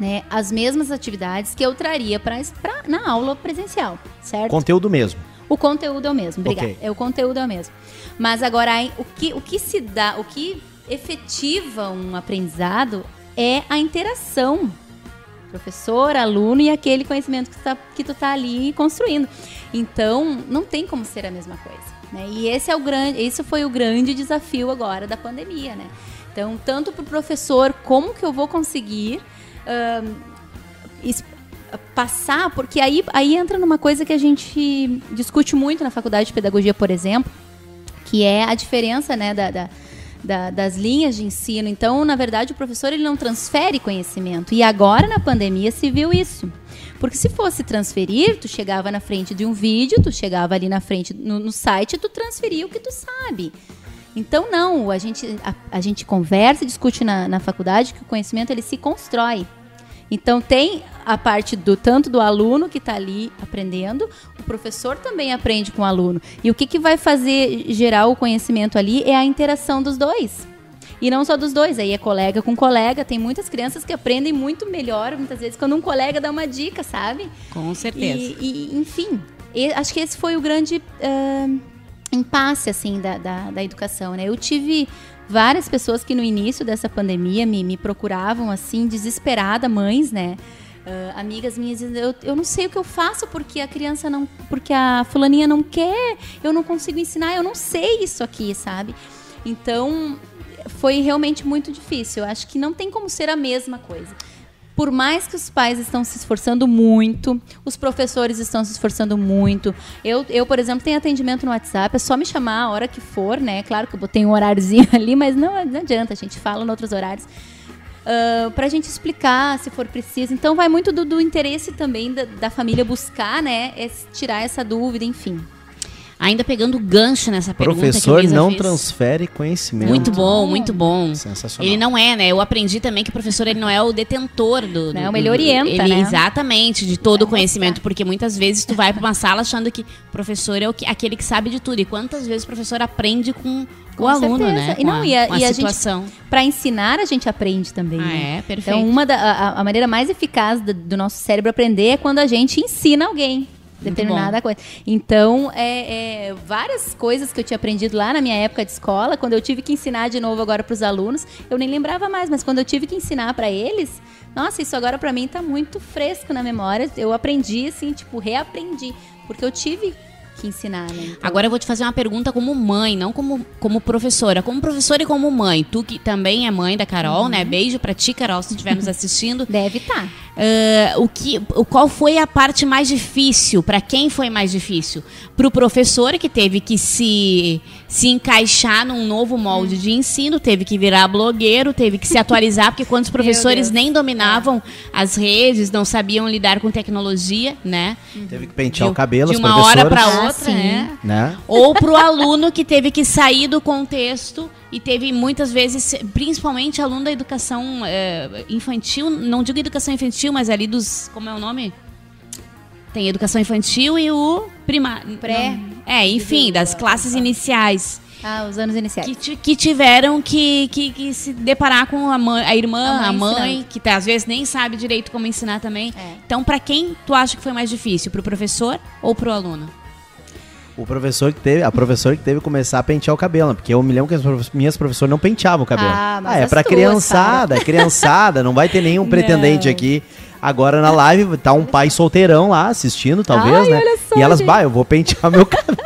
né? As mesmas atividades que eu traria pra, pra- na aula presencial, certo? Conteúdo mesmo. O conteúdo é o mesmo, obrigada. Ok. É o conteúdo é o mesmo. Mas agora o que, o que se dá, o que efetiva um aprendizado é a interação. Professor, aluno e aquele conhecimento que tá, que tu tá ali construindo. Então, não tem como ser a mesma coisa. Né? E esse é o grande, isso foi o grande desafio agora da pandemia, né? Então, tanto para o professor, como que eu vou conseguir es- passar, porque aí, aí entra numa coisa que a gente discute muito na faculdade de pedagogia, por exemplo, que é a diferença né, da, da- da- das linhas de ensino. Então, na verdade, o professor ele não transfere conhecimento. E agora, na pandemia, se viu isso. Porque se fosse transferir, tu chegava na frente de um vídeo, tu chegava ali na frente no, no site, tu transferia o que tu sabe. Então, não, a gente, a, a gente conversa e discute na, na faculdade que o conhecimento ele se constrói. Então tem a parte do tanto do aluno que está ali aprendendo, o professor também aprende com o aluno. E o que, que vai fazer gerar o conhecimento ali é a interação dos dois. E não só dos dois, aí é colega com colega. Tem muitas crianças que aprendem muito melhor, muitas vezes, quando um colega dá uma dica, sabe? Com certeza. E, e, enfim, acho que esse foi o grande ah, impasse assim da, da, da educação, né? Eu tive várias pessoas que no início dessa pandemia me, me procuravam assim desesperada, mães, né? Ah, amigas minhas eu, eu não sei o que eu faço porque a criança não, porque a fulaninha não quer, eu não consigo ensinar, eu não sei isso aqui, sabe? Então foi realmente muito difícil. Eu acho que não tem como ser a mesma coisa por mais que os pais estão se esforçando muito, os professores estão se esforçando muito. Eu, eu, por exemplo, tenho atendimento no WhatsApp, é só me chamar a hora que for, né? Claro que eu botei um horáriozinho ali, mas não, não adianta, a gente fala em outros horários. Uh, para a gente explicar se for preciso. Então vai muito do, do interesse também da, da família buscar, né? tirar essa dúvida, enfim. Ainda pegando gancho nessa pergunta que Professor não fez. transfere conhecimento. Muito bom, muito bom. Sensacional. Ele não é, né? Eu aprendi também que o professor ele não é o detentor do. do- Não, ele orienta, ele- né? Exatamente, de todo o conhecimento. Porque muitas vezes tu vai pra uma sala achando que o professor é o que, aquele que sabe de tudo. E quantas vezes o professor aprende com, Com o aluno, certeza. né? E Com não, e a- com a e a gente- situação. Para ensinar, a gente aprende também. Ah, né? é, perfeito. Então, uma da, a, a maneira mais eficaz do, do nosso cérebro aprender é quando a gente ensina alguém. Determinada coisa. Então, é, é, várias coisas que eu tinha aprendido lá na minha época de escola, quando eu tive que ensinar de novo agora para os alunos, eu nem lembrava mais, mas quando eu tive que ensinar para eles, nossa, isso agora para mim tá muito fresco na memória. Eu aprendi assim, tipo, reaprendi, porque eu tive que ensinar, né? Então, Agora eu vou te fazer uma pergunta como mãe, não como, como professora. Como professora e como mãe. Tu que também é mãe da Carol, Uhum. né? Beijo pra ti, Carol, se estiver nos assistindo. deve tá. Ah, o que, o, qual foi a parte mais difícil? Pra quem foi mais difícil? Pro professor que teve que se, se encaixar num novo molde de ensino, teve que virar blogueiro, teve que se atualizar, porque quando os professores nem dominavam as redes, não sabiam lidar com tecnologia, né? Teve que pentear De- o cabelo, de uma hora Ah, outra, sim. né? né? Ou pro aluno que teve que sair do contexto e teve muitas vezes, principalmente aluno da educação eh, infantil, não digo educação infantil, mas ali dos. Como é o nome? Tem educação infantil e o primário. Pré. É, enfim, das classes iniciais. Ah, os anos iniciais. Que, que tiveram que, que, que se deparar com a, mãe, a irmã, A a mãe mãe, ensinando. que tá, às vezes nem sabe direito como ensinar também. É. Então, pra quem tu acha que foi mais difícil? Pro professor ou pro aluno? O professor que teve, a professora que teve que começar a pentear o cabelo, porque eu me lembro que as minhas professoras não penteavam o cabelo. Ah, mas é as pra tuas, criançada, é criançada, não vai ter nenhum pretendente aqui. Agora na live tá um pai solteirão lá assistindo, talvez, Ai, né? só, e elas, gente. bah, eu vou pentear meu cabelo.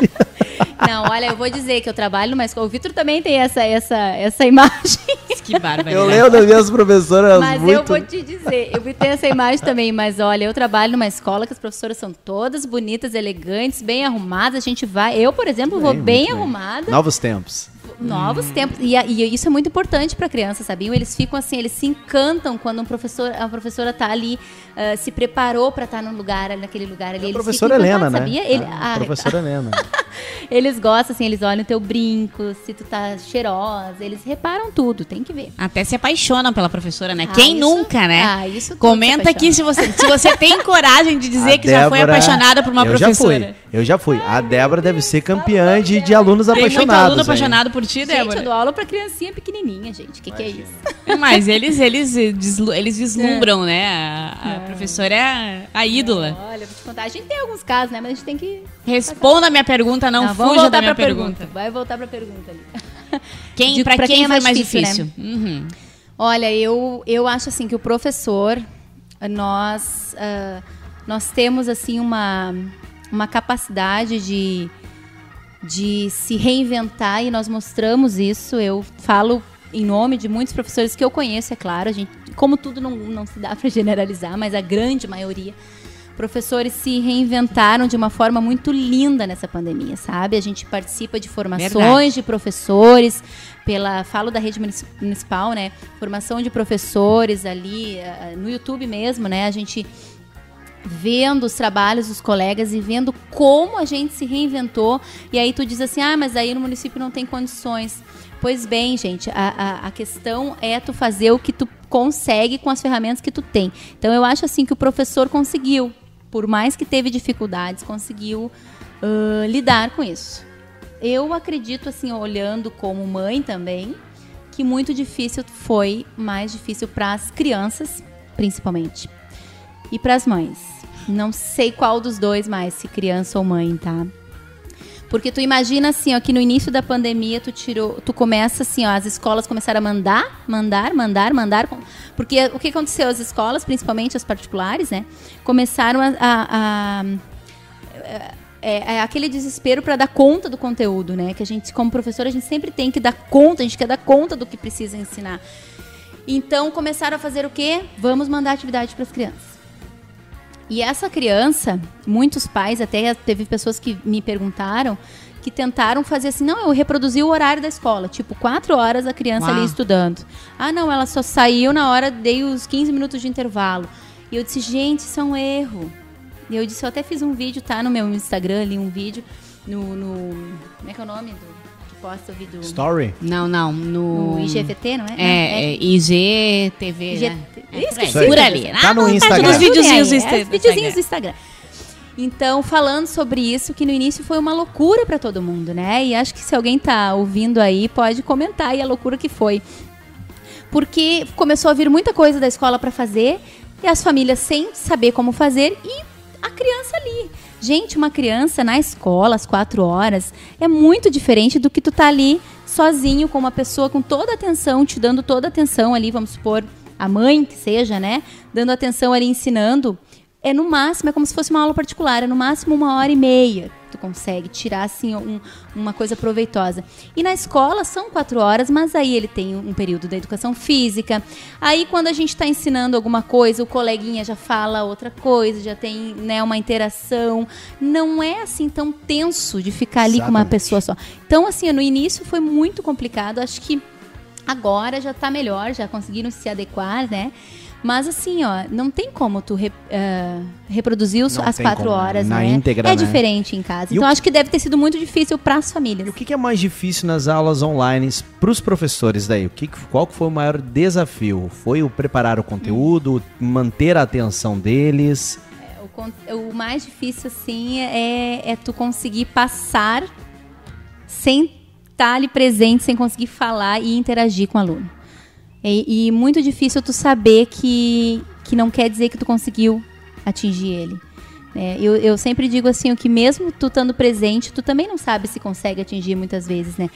Não, olha, eu vou dizer que eu trabalho numa escola. O Vitor também tem essa, essa, essa imagem. Que barbaridade. Eu lembro das minhas professoras Mas muito. eu vou te dizer, eu ter essa imagem também, mas olha, eu trabalho numa escola que as professoras são todas bonitas, elegantes, bem arrumadas. A gente vai, eu, por exemplo, vou Bem, bem arrumada, Novos tempos. novos tempos. E, a- e isso é muito importante para criança, sabiam? Eles ficam assim, eles se encantam quando um professor, a professora tá ali, ah, se preparou para estar no lugar, naquele lugar ali. a Eles professora ficam Helena, né? Sabia? Ele- a ah, professora Helena. eles gostam, assim, eles olham o teu brinco, se tu tá cheirosa, eles reparam tudo, tem que ver. Até se apaixonam pela professora, né? Ah, Quem isso- nunca, né? Ah, isso tudo Comenta se aqui se você, se você tem coragem de dizer A que já foi Débora- apaixonada por uma eu professora. Já fui, eu já fui. A Débora deve ser campeã de, de alunos Tem muito apaixonados. aluno aí. apaixonado por ti, Gente, eu Débora? dou aula pra criancinha pequenininha, gente. O que, que é isso? Mas eles, eles, eles vislumbram, né? A, a professora é a ídola. Olha, vou te contar. A gente tem alguns casos, né? Mas a gente tem que. Responda a minha pergunta, não, Não, vamos fuja voltar da minha pra pergunta. Vai voltar pra pergunta ali. Quem, pra quem, quem é foi mais mais difícil, difícil? Uhum. Olha, eu, eu acho assim que o professor, nós, ah, nós temos assim uma, uma capacidade de, de se reinventar e nós mostramos isso. Eu falo em nome de muitos professores que eu conheço, é claro. A gente, como tudo não, não se dá para generalizar, mas a grande maioria. Professores se reinventaram de uma forma muito linda nessa pandemia, sabe? A gente participa de formações Verdade. de professores, pela falo da rede munici- municipal, né? Formação de professores ali eh, no YouTube mesmo, né? A gente vendo os trabalhos dos colegas e vendo como a gente se reinventou. E aí tu diz assim, ah, mas aí no município não tem condições. Pois bem, gente, a, a, a questão é tu fazer o que tu consegue com as ferramentas que tu tem. Então eu acho assim que o professor conseguiu, por mais que teve dificuldades, conseguiu ãh, lidar com isso. Eu acredito, assim, olhando como mãe também, que muito difícil foi, mais difícil para as crianças, principalmente, e para as mães. Não sei qual dos dois mais, se criança ou mãe, tá? Porque tu imagina assim, ó, que no início da pandemia tu tirou, tu começa assim, ó, as escolas começaram a mandar, mandar, mandar, mandar, porque o que aconteceu as escolas, principalmente as particulares, né, começaram a, a- a- é, é aquele desespero para dar conta do conteúdo, né? Que a gente, como professor, a gente sempre tem que dar conta, a gente quer dar conta do que precisa ensinar. Então começaram a fazer o quê? Vamos mandar atividade para as crianças. E essa criança, muitos pais, até teve pessoas que me perguntaram, que tentaram fazer assim, não, eu reproduzi o horário da escola, tipo, quatro horas a criança Uau. ali estudando. Ah, não, ela só saiu na hora, dei os 15 minutos de intervalo. E eu disse, gente, isso é um erro. E eu disse, eu até fiz um vídeo, tá no meu Instagram ali, um vídeo, no, no como é que é o nome do, que posta o vídeo? Story? Não, não. No, No IGVT, não é? É, é IGTV, IG... né? É Isso por. Por ali. Tá no Instagram. dos bem videozinhos do é, do videozinhos do Instagram. Instagram. Então, falando sobre isso, que no início foi uma loucura para todo mundo, né? E acho que se alguém tá ouvindo aí, pode comentar aí a loucura que foi. Porque começou a vir muita coisa da escola para fazer e as famílias sem saber como fazer e a criança ali. Gente, uma criança na escola, às quatro horas, é muito diferente do que tu tá ali sozinho com uma pessoa com toda a atenção, te dando toda a atenção ali, vamos supor, a mãe que seja, né? Dando atenção ali, ensinando. É no máximo, é como se fosse uma aula particular, é no máximo uma hora e meia tu consegue tirar assim um, uma coisa proveitosa. E na escola são quatro horas, mas aí ele tem um período da educação física. Aí quando a gente está ensinando alguma coisa, o coleguinha já fala outra coisa, já tem né, uma interação. Não é assim tão tenso de ficar ali Exatamente. com uma pessoa só. Então assim, no início foi muito complicado. Acho que agora já está melhor, já conseguiram se adequar, né? Mas assim, ó, não tem como tu re, uh, reproduzir os, as quatro como, horas, na né? íntegra, é né? diferente em casa. E então o... acho que deve ter sido muito difícil para as famílias. E o que, que, é mais difícil nas aulas online para os professores daí? O que, qual foi o maior desafio? Foi o preparar o conteúdo, hum. manter a atenção deles? É, o, o, mais difícil, assim, é, é tu conseguir passar sem estar ali presente, sem conseguir falar e interagir com o aluno. E, e, muito difícil tu saber que, que não quer dizer que tu conseguiu atingir ele. É, eu, eu sempre digo assim, o que mesmo tu estando presente, tu também não sabe se consegue atingir muitas vezes, né?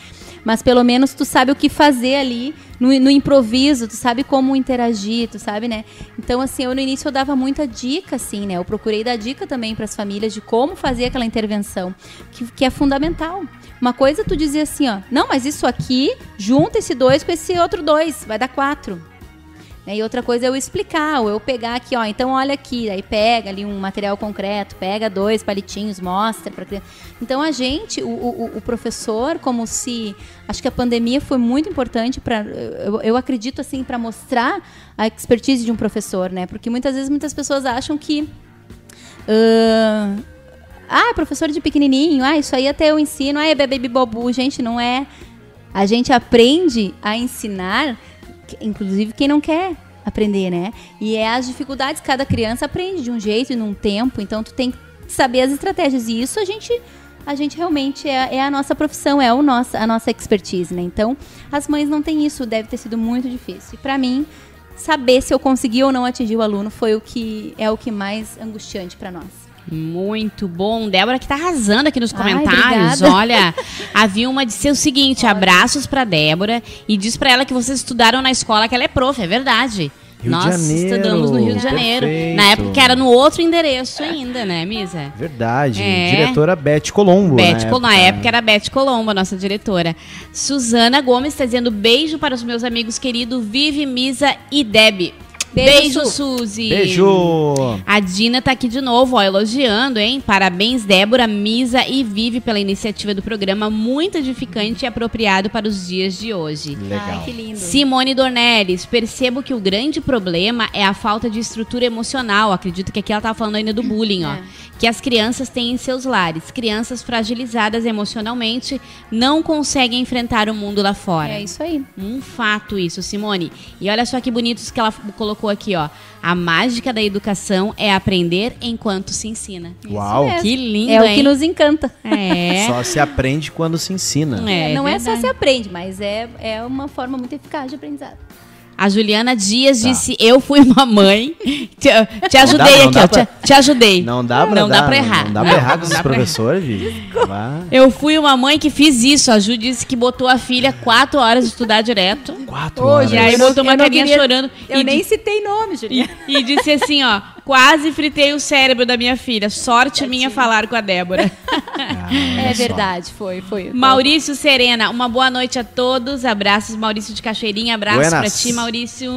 Mas pelo menos tu sabe o que fazer ali no, no improviso, tu sabe como interagir, tu sabe, né? Então, assim, eu no início eu dava muita dica, assim, né? Eu procurei dar dica também para as famílias de como fazer aquela intervenção, que, que é fundamental. Uma coisa tu dizia assim, ó, não, mas isso aqui, junta esse dois com esse outro dois, vai dar quatro. Né? E outra coisa é eu explicar, ou eu pegar aqui, ó, então olha aqui, aí pega ali um material concreto, pega dois palitinhos, mostra para criança. Então a gente, o, o, o, professor, como se, acho que a pandemia foi muito importante para, eu, eu, acredito assim, para mostrar a expertise de um professor, né? Porque muitas vezes muitas pessoas acham que uh, ah, professor de pequenininho, ah, isso aí até eu ensino, ah, é bebê bobu, gente, não é. A gente aprende a ensinar inclusive quem não quer aprender, né? E é as dificuldades, cada criança aprende de um jeito e num tempo, então tu tem que saber as estratégias. E isso a gente a gente realmente é, é a nossa profissão, é o nosso, a nossa expertise, né? Então, as mães não têm isso, deve ter sido muito difícil. E para mim, saber se eu consegui ou não atingir o aluno foi o que é o que mais angustiante para nós. Muito bom. Débora que tá arrasando aqui nos comentários. Ai, Olha, a Vilma disse o seguinte: abraços pra Débora e diz pra ela que vocês estudaram na escola que ela é prof, é verdade. Rio Nós estudamos no Rio de Janeiro. Perfeito. Na época que era no outro endereço ainda, né, Misa? Verdade. É. Diretora Beth Colombo. Beth na, época. na época era Beth Colombo, a nossa diretora. Suzana Gomes está dizendo beijo para os meus amigos queridos Vive, Misa e Deb. Beijo, Beijo Suzy. Beijo. A Dina tá aqui de novo, ó, elogiando, hein? Parabéns, Débora, Misa e Vive pela iniciativa do programa, muito edificante e apropriado para os dias de hoje. Legal. Ai, que lindo. Simone Dornelles, percebo que o grande problema é a falta de estrutura emocional. Acredito que aqui ela tava falando ainda do bullying, ó. É. Que as crianças têm em seus lares. Crianças fragilizadas emocionalmente não conseguem enfrentar o mundo lá fora. É isso aí. Um fato isso, Simone. E olha só que bonitos que ela colocou colocou aqui, ó. A mágica da educação é aprender enquanto se ensina. Uau! Que lindo, É hein? o que nos encanta. É. Só se aprende quando se ensina. É, não é só se aprende, mas é, é uma forma muito eficaz de aprendizado. A Juliana Dias tá. disse: Eu fui uma mãe. Te, te ajudei dá, aqui, ó. Pra... Te, te, ajudei. Não dá pra, não dar, dá pra errar. Não dá pra errar com os professores, Eu fui uma mãe que fiz isso. A Ju disse que botou a filha quatro horas de estudar direto. Quatro horas. E aí botou uma carinha queria... chorando. Eu nem citei nome, Juliana. E, e disse assim: ó. Quase fritei o cérebro da minha filha. Sorte minha falar com a Débora. Ah, é verdade, foi, foi. Maurício Serena, uma boa noite a todos. Abraços, Maurício de Cachoeirinha. Abraço Buenas. pra ti, Maurício.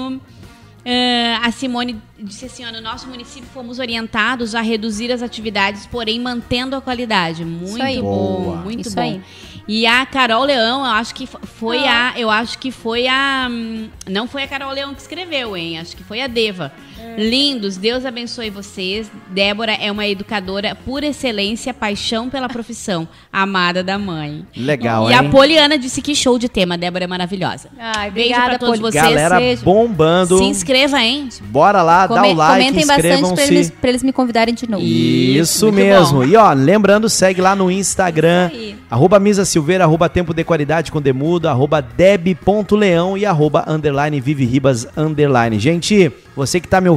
Uh, a Simone disse assim: ó, no nosso município fomos orientados a reduzir as atividades, porém mantendo a qualidade. Muito bom, Boa. muito Isso bom. Aí. E a Carol Leão, eu acho que foi ah. a. Eu acho que foi a. Hum, não foi a Carol Leão que escreveu, hein? Acho que foi a Deva. Lindos, Deus abençoe vocês. Débora é uma educadora por excelência, paixão pela profissão, amada da mãe. Legal, e hein? E a Poliana disse que show de tema, Débora é maravilhosa. Ai, Beijo pra todos Poli. vocês. Galera Seja. bombando. Se inscreva, hein? Bora lá, Come dá o like, Comentem bastante pra eles, pra eles me convidarem de novo. Isso, Isso mesmo. Bom. E ó, lembrando, segue lá no Instagram, arroba Misa Silveira, arroba Tempo de Qualidade com Demudo, arroba deb.leão e arroba underline Vive Ribas underline. Gente, você que tá me ouvindo,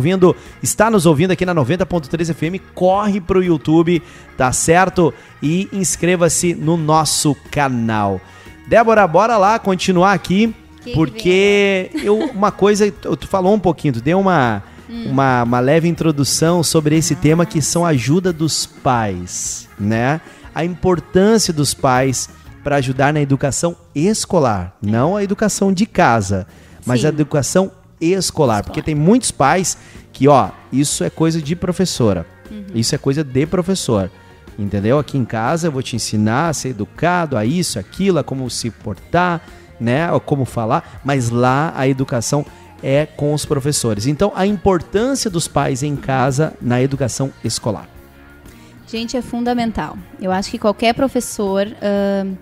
está nos ouvindo aqui na 90.3 FM, corre pro YouTube, tá certo? E inscreva-se no nosso canal. Débora, bora lá continuar aqui, Que que porque eu, uma coisa, tu falou um pouquinho, tu deu uma, uma, uma leve introdução sobre esse tema que são a ajuda dos pais, né? A importância dos pais para ajudar na educação escolar, não a educação de casa, mas Sim. a educação escolar, porque tem muitos pais que, ó, isso é coisa de professora, isso é coisa de professor. Entendeu? Aqui em casa eu vou te ensinar a ser educado, a isso, aquilo, a como se portar, né? A como falar, mas lá a educação é com os professores. Então, a importância dos pais em casa na educação escolar. Gente, é fundamental. Eu acho que qualquer professor ahn,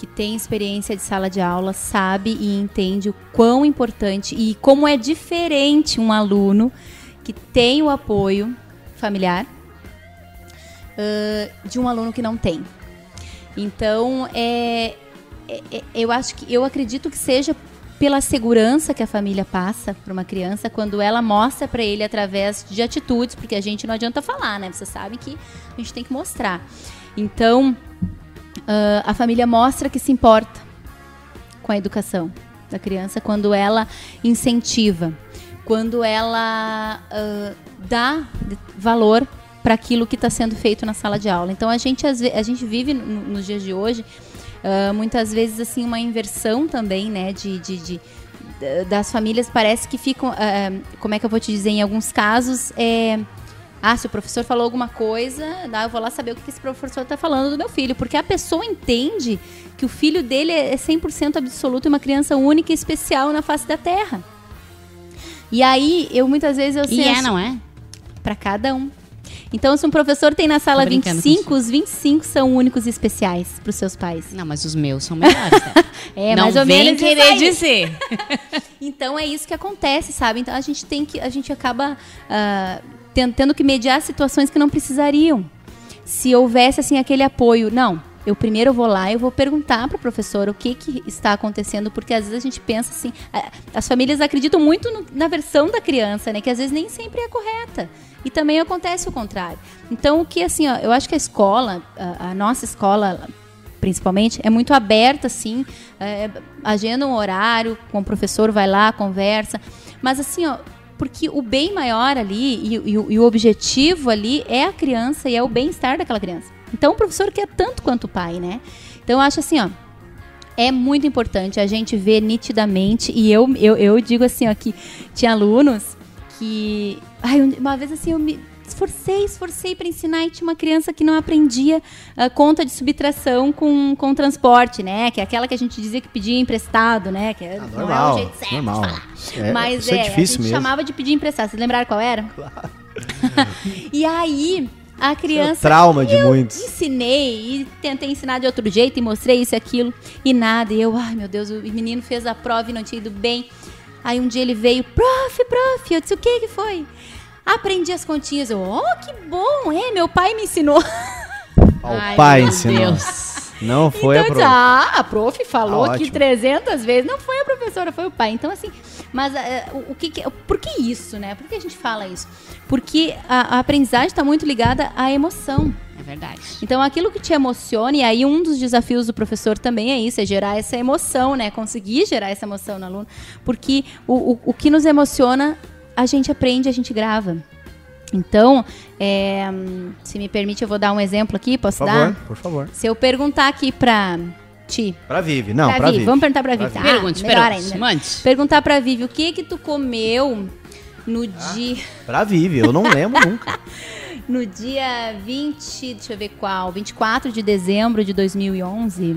que tem experiência de sala de aula sabe e entende o quão importante e como é diferente um aluno que tem o apoio familiar ah, de um aluno que não tem. Então, é, é- é- eu acho que eu acredito que seja pela segurança que a família passa para uma criança quando ela mostra para ele através de atitudes, porque a gente não adianta falar, né? Vocês sabem que a gente tem que mostrar. Então, ah, a família mostra que se importa com a educação da criança quando ela incentiva, quando ela ah, dá valor para aquilo que está sendo feito na sala de aula. Então a gente a gente vive no- nos dias de hoje ah, muitas vezes assim uma inversão também, né, de, de- de- da- das famílias parece que ficam, ah, como é que eu vou te dizer, em alguns casos é ah, se o professor falou alguma coisa, eu vou lá saber o que esse professor está falando do meu filho. Porque a pessoa entende que o filho dele é 100% absoluto e uma criança única e especial na face da Terra. E aí, eu muitas vezes eu E é, assim, não é? para cada um. Então, se um professor tem na sala Tô brincando 25, os 25 são únicos e especiais para os seus pais. Não, mas os meus são melhores, né? É, não mais ou vem menos querer dizer. Então é isso que acontece, sabe? Então a gente tem que, a gente acaba ah, ten- tendo que mediar situações que não precisariam. Se houvesse assim aquele apoio, não. Eu primeiro vou lá e eu vou perguntar para o professor o que, que está acontecendo, porque às vezes a gente pensa assim, as famílias acreditam muito no- na versão da criança, né, que às vezes nem sempre é correta. E também acontece o contrário. Então o que assim, ó, eu acho que a escola, a, a nossa escola principalmente, é muito aberta, assim, é, agenda um horário, com o professor vai lá, conversa, mas assim, ó, porque o bem maior ali e, e o- e o objetivo ali é a criança e é o bem-estar daquela criança. Então o professor quer tanto quanto o pai, né? Então eu acho assim, ó, é muito importante a gente ver nitidamente, e eu, eu, eu digo assim, ó, que tinha alunos que. Ai, um- uma vez assim, eu me esforcei, esforcei para ensinar e tinha uma criança que não aprendia a conta de subtração com, com transporte, né? Que é aquela que a gente dizia que pedia emprestado, né? Que é, não é o normal, jeito certo normal. É, Mas é é, difícil a gente mesmo. chamava de pedir emprestado. Vocês lembraram qual era? e aí, a criança. trauma de eu muitos. Ensinei e tentei ensinar de outro jeito e mostrei isso e aquilo. E nada. E eu, ai meu Deus, o menino fez a prova e não tinha ido bem. Aí um dia ele veio, prof, prof. Eu disse, o que que foi? Aprendi as continhas. Eu, oh, que bom. É, meu pai me ensinou. Ao Ai, pai meu ensinou. Deus. Não foi então, a eu pro... disse, ah, a prof falou Ah, que ótimo. 300 vezes. Não foi a professora, foi o pai. Então, assim, mas o, o que, que- por que isso, né? Por que a gente fala isso? Porque a, a aprendizagem está muito ligada à emoção. É verdade. Então, aquilo que te emociona, e aí um dos desafios do professor também é isso, é gerar essa emoção, né? Conseguir gerar essa emoção no aluno. Porque o, o, o que nos emociona, a gente aprende, a gente grava. Então, é, se me permite, eu vou dar um exemplo aqui, posso Por dar? favor, por favor. Se eu perguntar aqui pra Ti, Pra Vive, não, pra, pra Vivi, vamos perguntar pra Vivi. Pra pergunte, melhor pergunte. ainda. Mande. Perguntar pra Vivi, o que que tu comeu no Ah. dia... Pra Vive, eu não lembro nunca. No dia 20, deixa eu ver qual, 24 de dezembro de 2011,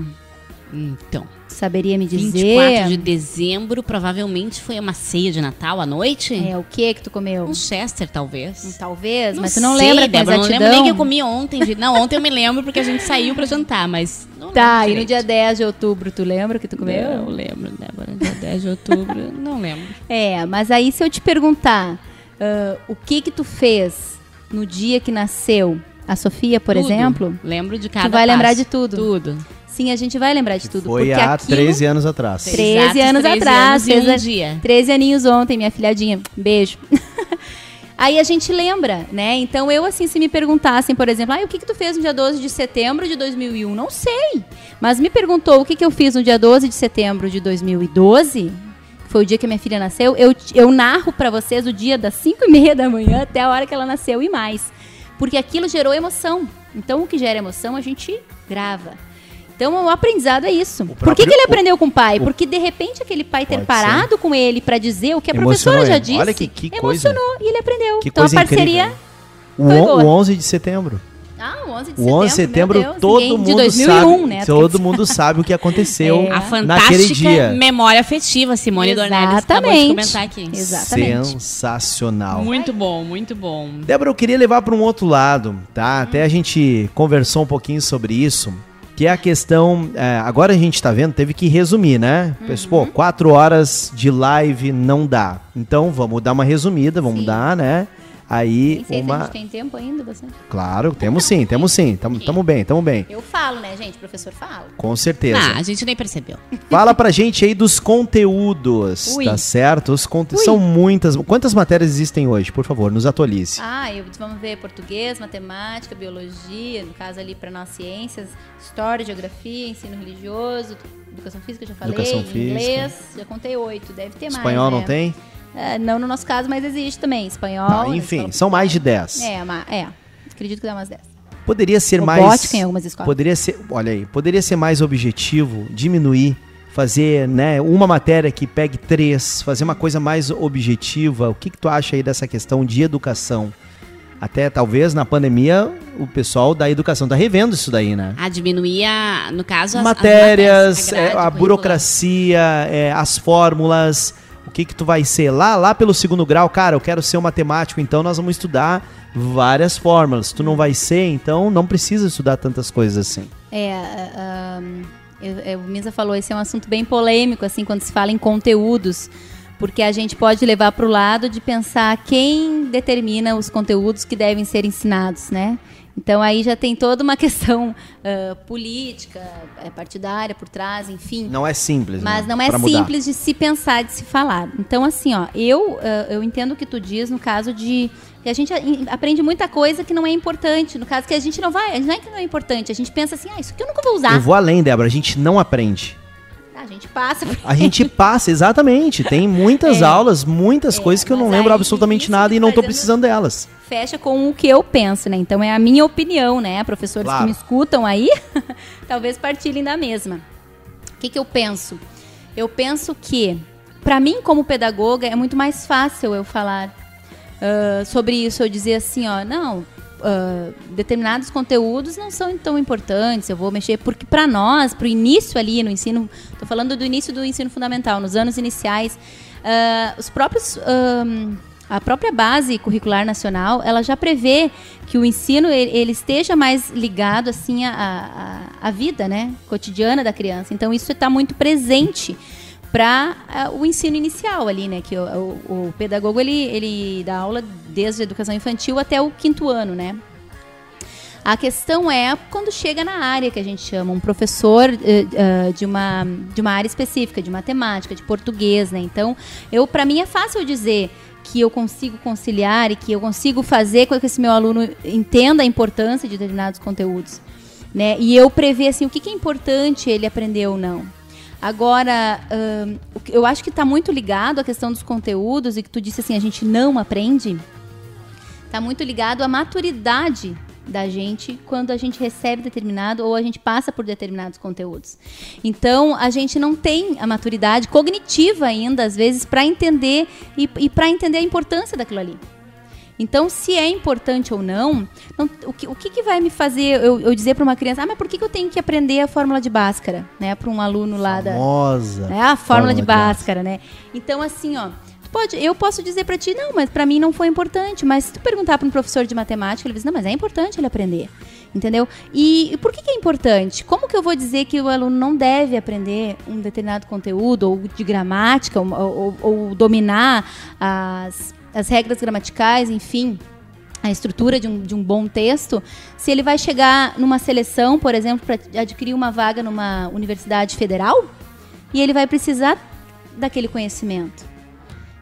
Então, saberia me dizer 24 de dezembro, provavelmente foi uma ceia de Natal à noite? é, o que que tu comeu? Um Chester, talvez. Talvez, Não mas tu não sei, lembra Débora, não lembro nem que eu comi ontem. gente. Não, ontem eu me lembro porque a gente saiu pra jantar, mas... Não Tá, e no dia 10 de outubro, tu lembra o que tu comeu? Eu lembro, Débora. Dia 10 de outubro, não lembro. É, mas aí se eu te perguntar ah, o que que tu fez no dia que nasceu a Sofia, por Tudo. exemplo, Lembro de cada vai lembrar passo. de tudo. Tudo. Sim, a gente vai lembrar de tudo. Foi porque há aquilo- 13 anos atrás. 13 Exatos anos 13 atrás. anos fez um dia. 13 aninhos ontem, minha filhadinha. Beijo. Aí a gente lembra, né? Então eu, assim, se me perguntassem, por exemplo, ah, o que, que tu fez no dia 12 de setembro de 2001? Não sei. Mas me perguntou o que, que eu fiz no dia 12 de setembro de 2012, que foi o dia que a minha filha nasceu, eu, eu narro pra vocês o dia das 5 e meia da manhã até a hora que ela nasceu e mais. Porque aquilo gerou emoção. Então o que gera emoção a gente grava. Então o aprendizado é isso. Por que, próprio- que ele aprendeu com o pai? o- Porque de repente aquele pai ter parado com ele pra dizer o que a Emocionou professora já ele. disse. Olha que- que coisa. emocionou e ele aprendeu. Que então coisa a parceria. incrível. O, Foi on- boa. o 11 de setembro. Ah, o 11 de O setembro. 11 de setembro, Deus, todo ninguém- mundo de 2001, sabe. né? Todo mundo sabe o que aconteceu É. A fantástica memória afetiva, Simone Dornelles acabou de Exatamente. comentar aqui. Exatamente. Sensacional. Muito bom, muito bom. Débora, eu queria levar para um outro lado, tá? Até a gente conversou um pouquinho sobre isso, que é a questão. é, agora a gente tá vendo, teve que resumir, né? Pessoal, Pô, quatro horas de live não dá. Então vamos dar uma resumida, vamos Sim. dar, né? Aí Nem sei se a uma. gente tem tempo ainda, bastante. Claro, temos sim, temos sim. Tamo, tamo bem, tamo bem. Eu falo, né, gente? O professor fala. Com certeza. Ah, a gente nem percebeu. Fala pra gente aí dos conteúdos, Ui. tá certo? Os conte... São muitas. Quantas matérias existem hoje? Por favor, nos atualize. Ah, eu, vamos ver português, matemática, biologia, no caso ali para nós ciências, história, geografia, ensino religioso, educação física, já falei, Educação física. inglês, já contei oito, deve ter mais. Espanhol não né? tem? É, não no nosso caso, mas existe também. Espanhol. Tá, enfim, são mais de 10. É, ma- é. Acredito que dá umas 10. Poderia ser Robótica mais. em algumas escolas. Poderia ser, olha aí, poderia ser mais objetivo, diminuir, fazer, né, uma matéria que pegue três, fazer uma coisa mais objetiva. O que, que tu acha aí dessa questão de educação? Até talvez na pandemia o pessoal da educação tá revendo isso daí, né? A diminuir, a, no caso, as- as Matérias, matérias, é, grade a curricular. burocracia, é, as fórmulas, o que que tu vai ser lá, lá pelo segundo grau, cara, eu quero ser um matemático, então nós vamos estudar várias fórmulas. Tu não vai ser, então não precisa estudar tantas coisas assim. É, ah, ah, eu- eu- o Misa falou, esse é um assunto bem polêmico, assim, quando se fala em conteúdos, porque a gente pode levar para o lado de pensar quem determina os conteúdos que devem ser ensinados, né? Então aí já tem toda uma questão ah, política, eh, partidária por trás, enfim. Não é simples, Mas né? não é Pra mudar. simples de se pensar, de se falar. Então, assim, ó, eu, ah, eu entendo o que tu diz no caso de. que a gente aprende muita coisa que não é importante. No caso que a gente não vai. Não é que não é importante. A gente pensa assim, ah, isso aqui eu nunca vou usar. Eu vou além, Débora, a gente não aprende. A gente passa. A gente passa, exatamente. Tem muitas É. aulas, muitas É, coisas que eu não lembro absolutamente nada e não tô fazendo- precisando delas. Fecha com o que eu penso, né? Então é a minha opinião, né? Professores Claro. que me escutam aí, talvez partilhem da mesma. O que, que eu penso? Eu penso que, para mim, como pedagoga, é muito mais fácil eu falar ah, sobre isso. Eu dizer assim, ó, não, ah, determinados conteúdos não são tão importantes. Eu vou mexer porque para nós, para o início ali no ensino, tô falando do início do ensino fundamental, nos anos iniciais, ah, os próprios ah, a própria base curricular nacional, ela já prevê que o ensino ele esteja mais ligado assim à, à, à vida, né, cotidiana da criança. Então isso está muito presente para o ensino inicial ali, né, que o, o, o pedagogo ele, ele dá aula desde a educação infantil até o quinto ano, né. A questão é quando chega na área que a gente chama, um professor eh, de, uma, de uma área específica, de matemática, de português, né? Então, eu para mim é fácil dizer que eu consigo conciliar e que eu consigo fazer com que esse meu aluno entenda a importância de determinados conteúdos, né? E eu prever assim o que, que é importante ele aprender ou não. Agora, eu acho que está muito ligado à questão dos conteúdos e que tu disse assim, a gente não aprende está muito ligado à maturidade da gente quando a gente recebe determinado ou a gente passa por determinados conteúdos. Então, a gente não tem a maturidade cognitiva ainda, às vezes, para entender e, e para entender a importância daquilo ali. Então, se é importante ou não, não- o, que, o que, que vai me fazer eu, eu dizer para uma criança, ah, mas por que, que eu tenho que aprender a fórmula de Bhaskara, né, para um aluno lá da, Famosa. é a fórmula de Bhaskara. Né? Então, assim, ó, pode, eu posso dizer pra ti, não, mas pra mim não foi importante. Mas se tu perguntar pra um professor de matemática, ele diz, não, mas é importante ele aprender. Entendeu? E, e por que, que é importante? Como que eu vou dizer que o aluno não deve aprender um determinado conteúdo, ou de gramática, ou, ou- ou dominar as, as regras gramaticais, enfim? a estrutura de um, de um bom texto, se ele vai chegar numa seleção, por exemplo, para adquirir uma vaga numa universidade federal, e ele vai precisar daquele conhecimento.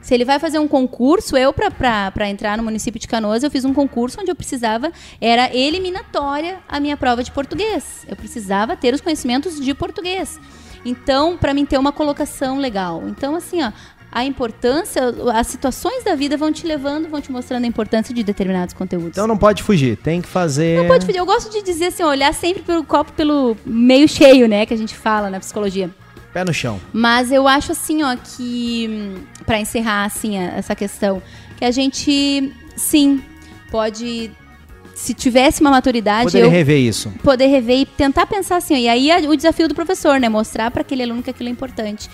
Se ele vai fazer um concurso, eu, para entrar no município de Canoas, eu fiz um concurso onde eu precisava, era eliminatória a minha prova de português. Eu precisava ter os conhecimentos de português. Então, para mim ter uma colocação legal. Então, assim, ó, a importância, as situações da vida vão te levando, vão te mostrando a importância de determinados conteúdos. Então não pode fugir, tem que fazer. Não pode fugir. Eu gosto de dizer assim, olhar sempre pelo copo pelo meio cheio, né, que a gente fala na psicologia. Pé no chão. Mas eu acho assim, ó, que para encerrar assim essa questão, que a gente sim pode se tivesse uma maturidade, poder rever isso. Poder rever e tentar pensar assim, ó, e aí o desafio do professor, né, mostrar para aquele aluno que aquilo é importante.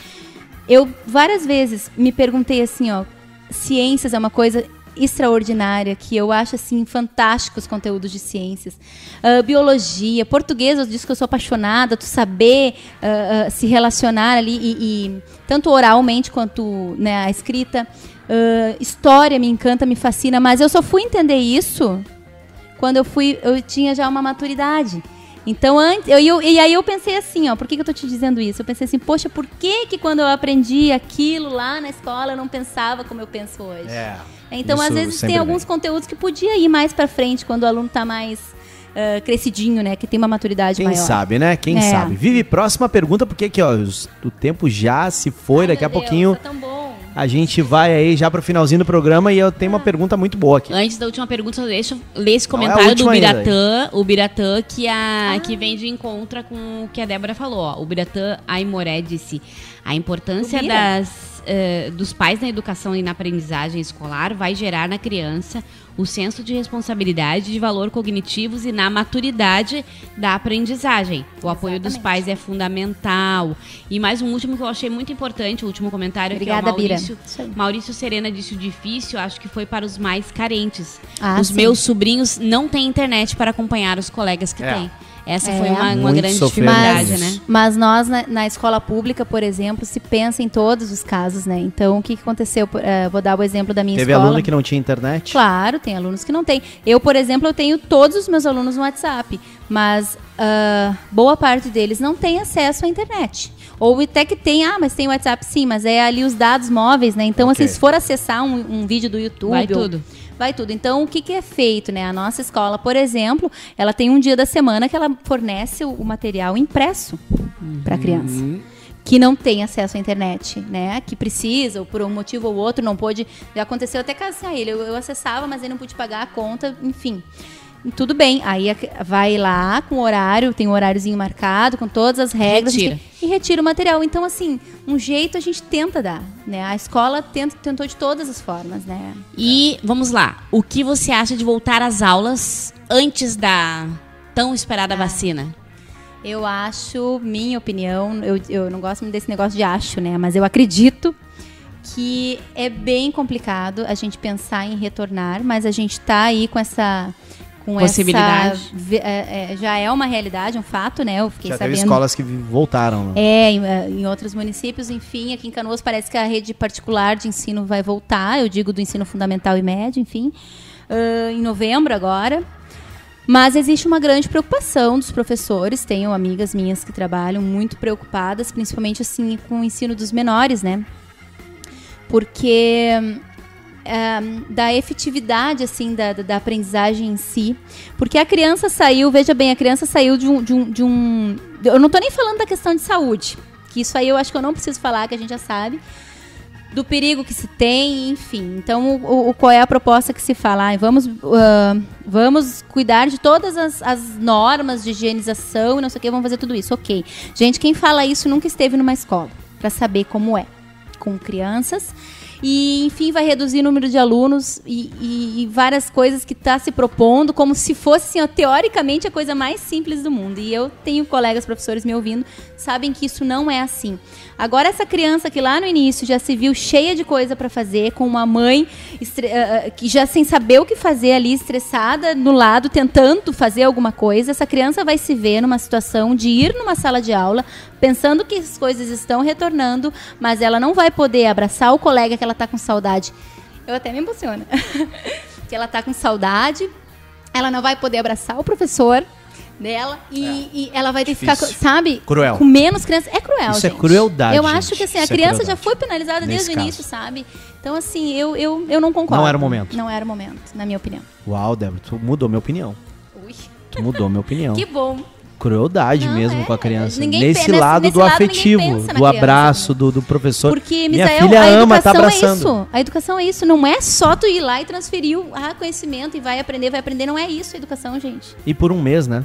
Eu várias vezes me perguntei assim, ó, ciências é uma coisa extraordinária, que eu acho assim fantástico os conteúdos de ciências. Uh, biologia, português, eu disse que eu sou apaixonada, tu saber uh, uh, se relacionar ali e, e, tanto oralmente quanto né, a escrita. história me encanta, me fascina, mas eu só fui entender isso quando eu fui, eu tinha já uma maturidade. Então, antes, eu, eu, e aí eu pensei assim, ó, por que, que eu tô te dizendo isso? Eu pensei assim, poxa, por que que quando eu aprendi aquilo lá na escola eu não pensava como eu penso hoje? É. Então, às vezes, tem alguns conteúdos que podia ir mais para frente quando o aluno está mais uh, crescidinho, né? Que tem uma maturidade Quem maior. Quem sabe, né? Quem é. sabe. Vive, próxima pergunta, porque aqui, ó, o tempo já se foi, Ai, daqui a Deus, pouquinho. Tá. A gente vai aí já pro finalzinho do programa e eu tenho uma pergunta muito boa aqui. Antes da última pergunta, deixa eu ler esse é comentário é do Biratã, o Biratã que, a, ah. que vem de encontro com o que a Débora falou. Ó. O Biratã Aimoré disse a importância das uh, dos pais na educação e na aprendizagem escolar vai gerar na criança o senso de responsabilidade, de valor cognitivos e na maturidade da aprendizagem. O apoio Exatamente. dos pais é fundamental. E mais um último que eu achei muito importante, o último comentário Obrigada, que é o Maurício. Maurício Serena disse o difícil, acho que foi para os mais carentes. Ah, os sim. meus sobrinhos não têm internet para acompanhar os colegas que é. têm. Essa é, foi uma, uma grande dificuldade, mas, né? Mas nós, na, na, escola pública, por exemplo, se pensa em todos os casos, né? Então, o que, que aconteceu? Uh, vou dar o exemplo da minha Teve escola. Teve aluno que não tinha internet? Claro, tem alunos que não têm. Eu, por exemplo, eu tenho todos os meus alunos no WhatsApp, mas uh, boa parte deles não tem acesso à internet. Ou até que tem, ah, mas tem WhatsApp sim, mas é ali os dados móveis, né? Então, okay. assim, se for acessar um, um vídeo do YouTube... Vai tudo vai tudo. Então, o que, que é feito, né? A nossa escola, por exemplo, ela tem um dia da semana que ela fornece o, material impresso uhum. para a criança que não tem acesso à internet, né? Que precisa, ou por um motivo ou outro, não pôde. Já aconteceu até caso assim, ele, eu, eu acessava, mas ele não pude pagar a conta, enfim tudo bem. Aí vai lá com o horário, tem um horáriozinho marcado, com todas as regras. Retira. E retira o material. Então, assim, um jeito a gente tenta dar, né? A escola tenta, tentou de todas as formas, né? E vamos lá. O que você acha de voltar às aulas antes da tão esperada ah. vacina? Eu acho, minha opinião, eu, eu não gosto muito desse negócio de acho, né? Mas eu acredito que é bem complicado a gente pensar em retornar, mas a gente tá aí com essa com possibilidade. Essa, é, é, já é uma realidade, um fato, né? Eu fiquei já sabendo. teve escolas que voltaram. Né? É, em, é, em, outros municípios, enfim, aqui em Canoas parece que a rede particular de ensino vai voltar. Eu digo do ensino fundamental e médio, enfim, uh, em novembro agora. Mas existe uma grande preocupação dos professores. Tenho amigas minhas que trabalham muito preocupadas, principalmente assim com o ensino dos menores, né? Porque da efetividade assim da, da, aprendizagem em si, porque a criança saiu, veja bem, a criança saiu de um, de um, de um eu não estou nem falando da questão de saúde, que isso aí eu acho que eu não preciso falar, que a gente já sabe do perigo que se tem, enfim. Então, o, o qual é a proposta que se fala? Vamos, uh, vamos cuidar de todas as, as, normas de higienização e não sei o que, vamos fazer tudo isso. Ok. Gente, quem fala isso nunca esteve numa escola para saber como é com crianças e, enfim, vai reduzir o número de alunos e, e, várias coisas que está se propondo, como se fosse, assim, ó, teoricamente, a coisa mais simples do mundo. E eu tenho colegas professores me ouvindo, sabem que isso não é assim. Agora, essa criança que lá no início já se viu cheia de coisa para fazer, com uma mãe uh, que já sem saber o que fazer ali, estressada no lado, tentando fazer alguma coisa, essa criança vai se ver numa situação de ir numa sala de aula, pensando que as coisas estão retornando, mas ela não vai poder abraçar o colega que ela está com saudade. Eu até me emociono. que ela tá com saudade, ela não vai poder abraçar o professor dela e, e ela vai ter que ficar, sabe? Cruel. Com menos crianças. É cruel, Isso é gente. crueldade, Eu gente. acho que assim, a Isso é criança já crueldade. foi penalizada Nesse desde o início, sabe? Então, assim, eu, eu, eu não concordo. Não era o momento. Não era o momento, na minha opinião. Uau, Débora, tu mudou minha opinião. Ui, Tu mudou minha opinião. que bom. Crueldade Não, mesmo é. com a criança. Nesse pe- nesse- lado nesse do lado afetivo, pensa do abraço, do, do professor. Porque, Minha Misael, filha a ama tá educação é abraçando. isso. A educação é isso. Não é só tu ir lá e transferir o ah, conhecimento e vai aprender, vai aprender. Não é isso a educação, gente. E por um mês, né?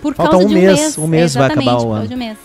Por Falta causa um de um mês, mês. um mês vai Exatamente, acabar o ano. um.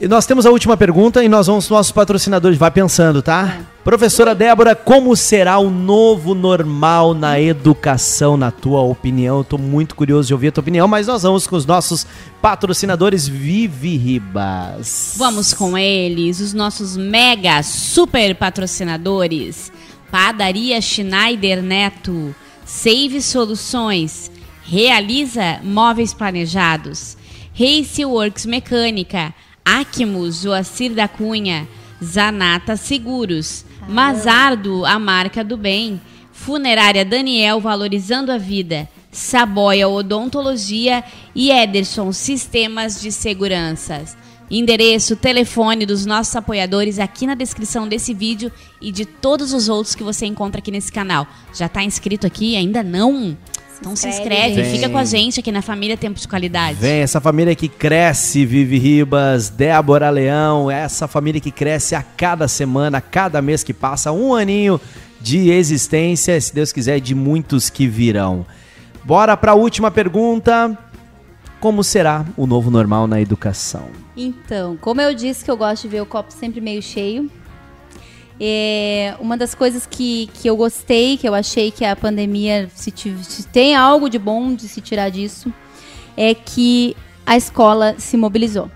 E nós temos a última pergunta e nós vamos nossos patrocinadores. Vai pensando, tá? É. Professora Débora, como será o novo normal na educação, na tua opinião? Tô muito curioso de ouvir a tua opinião, mas nós vamos com os nossos patrocinadores Vivi Ribas. Vamos com eles, os nossos mega super patrocinadores. Padaria Schneider Neto, Save Soluções, Realiza Móveis Planejados, Race Works Mecânica, Acmus, Joacir da Cunha, Zanata Seguros, Mazardo, a marca do bem, Funerária Daniel Valorizando a Vida, Saboia Odontologia e Ederson Sistemas de Seguranças. Endereço, telefone dos nossos apoiadores aqui na descrição desse vídeo e de todos os outros que você encontra aqui nesse canal. Já está inscrito aqui? Ainda não? Então se inscreve, fica com a gente aqui na família Tempo de Qualidade. Vem, essa família que cresce, Vivi Ribas, Débora Leão, essa família que cresce a cada semana, a cada mês que passa, um aninho de existência, se Deus quiser, de muitos que virão. Bora para a última pergunta. Como será o novo normal na educação? Então, como eu disse que eu gosto de ver o copo sempre meio cheio, é, uma das coisas que, que eu gostei, que eu achei que a pandemia, se, se tem algo de bom de se tirar disso, é que a escola se mobilizou.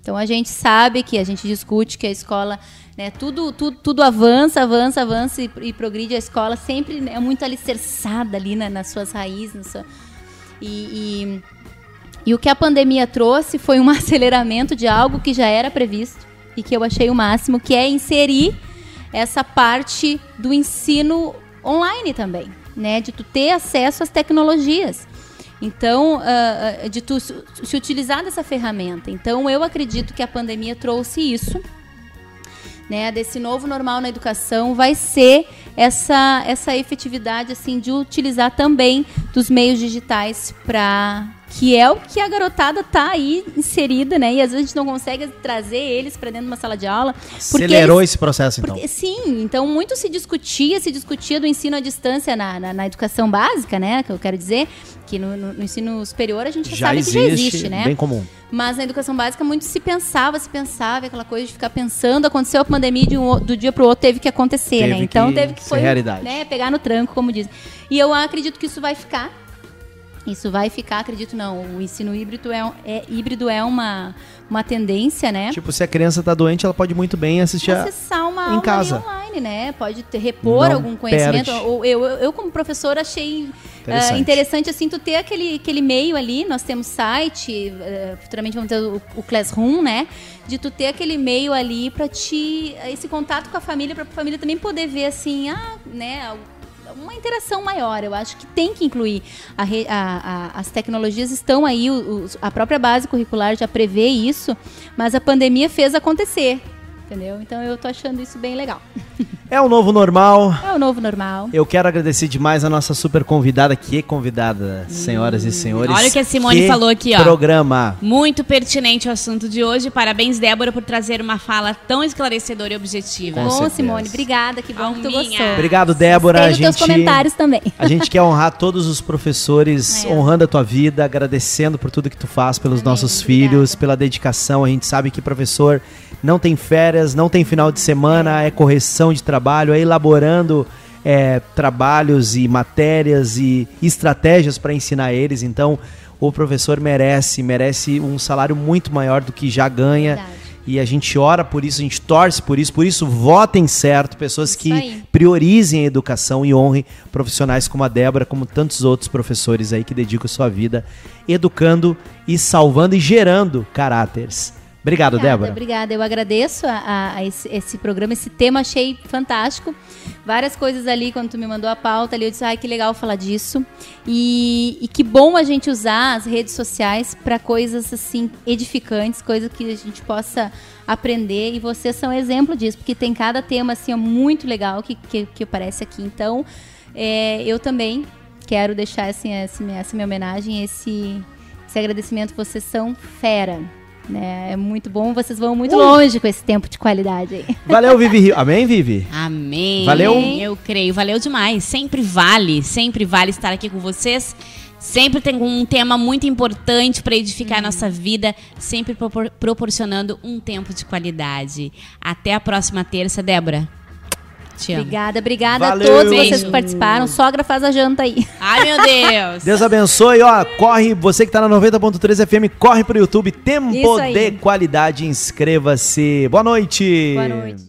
Então a gente sabe que a gente discute que a escola, né, tudo, tudo, tudo avança, avança, avança e, e progride. A escola sempre é muito alicerçada ali na- nas suas raízes. e, e, e o que a pandemia trouxe foi um aceleramento de algo que já era previsto e que eu achei o máximo, que é inserir essa parte do ensino online também, né? De tu ter acesso às tecnologias. Então, ah, de tu se utilizar dessa ferramenta. Então, eu acredito que a pandemia trouxe isso, né? Desse novo normal na educação vai ser essa essa efetividade assim de utilizar também dos meios digitais para que é o que a garotada tá aí inserida, né? E às vezes a gente não consegue trazer eles para dentro de uma sala de aula, Acelerou eles- esse processo, então. porque, sim, então muito se discutia, se discutia do ensino à distância na, na, na educação básica, né? Que eu quero dizer, que no, no- no ensino superior a gente já, Já sabe existe, que já existe, né? bem comum. Mas na educação básica muito se pensava, se pensava, aquela coisa de ficar pensando, aconteceu a pandemia de um, o- do dia pro outro teve que acontecer, Teve né? Então que teve que foi, realidade. né, pegar no tranco, como dizem. E eu acredito que isso vai ficar. Isso vai ficar, acredito não. O ensino híbrido é, é híbrido é uma, uma tendência, né? Tipo, se a criança tá doente, ela pode muito bem assistir a... acessar uma em aula casa. ali online, né? Pode ter, repor Não algum conhecimento. Eu, eu, eu, como professora, achei Interessante. ah, interessante, assim, tu ter aquele, aquele meio ali. Nós temos site, eh, futuramente vamos ter o, o Classroom, né? De tu ter aquele meio ali para te. esse contato com a família, para a família também poder ver, assim, ah, né? Uma interação maior, eu acho que tem que incluir. A a- a- as tecnologias estão aí, a própria base curricular já prevê isso, mas a pandemia fez acontecer. Entendeu? Então eu tô achando isso bem legal. É o novo normal. É o novo normal. Eu quero agradecer demais a nossa super convidada, que é convidada, senhoras e senhores. Olha o que a Simone falou aqui, ó. Programa. Muito pertinente o assunto de hoje. Parabéns, Débora, por trazer uma fala tão esclarecedora e objetiva. Com Bom, certeza. Simone, obrigada, que bom que tu Alminha. gostou. Obrigado, Débora. Gostei A gente, comentários também. a gente quer honrar todos os professores, É. honrando a tua vida, agradecendo por tudo que tu faz pelos Amém, nossos obrigada. filhos, pela dedicação. A gente sabe que professor não tem férias, não tem final de semana, é correção de trabalho, é elaborando é, trabalhos e matérias e estratégias para ensinar eles. Então, o professor merece, merece um salário muito maior do que já ganha. Verdade. E a gente ora por isso, a gente torce por isso, por isso votem certo, pessoas Isso que aí. priorizem a educação e honrem profissionais como a Débora, como tantos outros professores aí que dedicam sua vida educando e salvando e gerando caráteres. Obrigado, Obrigada, Débora. Obrigada, eu agradeço a, a- esse, esse programa, esse tema achei fantástico. Várias coisas ali, quando tu me mandou a pauta ali, eu disse, ai, que legal falar disso. E, e que bom a gente usar as redes sociais para coisas assim edificantes, coisas que a gente possa aprender. E vocês são exemplo disso, porque tem cada tema assim muito legal que, que, que aparece aqui. Então, é, eu também quero deixar assim, essa, minha- essa minha homenagem, esse, esse agradecimento. Vocês são fera. Né? É muito bom, vocês vão muito longe com esse tempo de qualidade aí. Valeu, Vivi Rio. Amém, Vivi? Amém. Valeu. Eu creio, valeu demais. Sempre vale, sempre vale estar aqui com vocês. Sempre tem um tema muito importante para edificar a nossa vida, sempre propor- proporcionando um tempo de qualidade. Até a próxima terça, Débora. Te amo. Obrigada, obrigada Valeu. a todos vocês que participaram. Sogra faz a janta aí. Ai, meu Deus. Deus abençoe, ó. Corre, você que tá na 90.3 FM, corre pro YouTube. Tempo de qualidade, inscreva-se. Boa noite. Boa noite.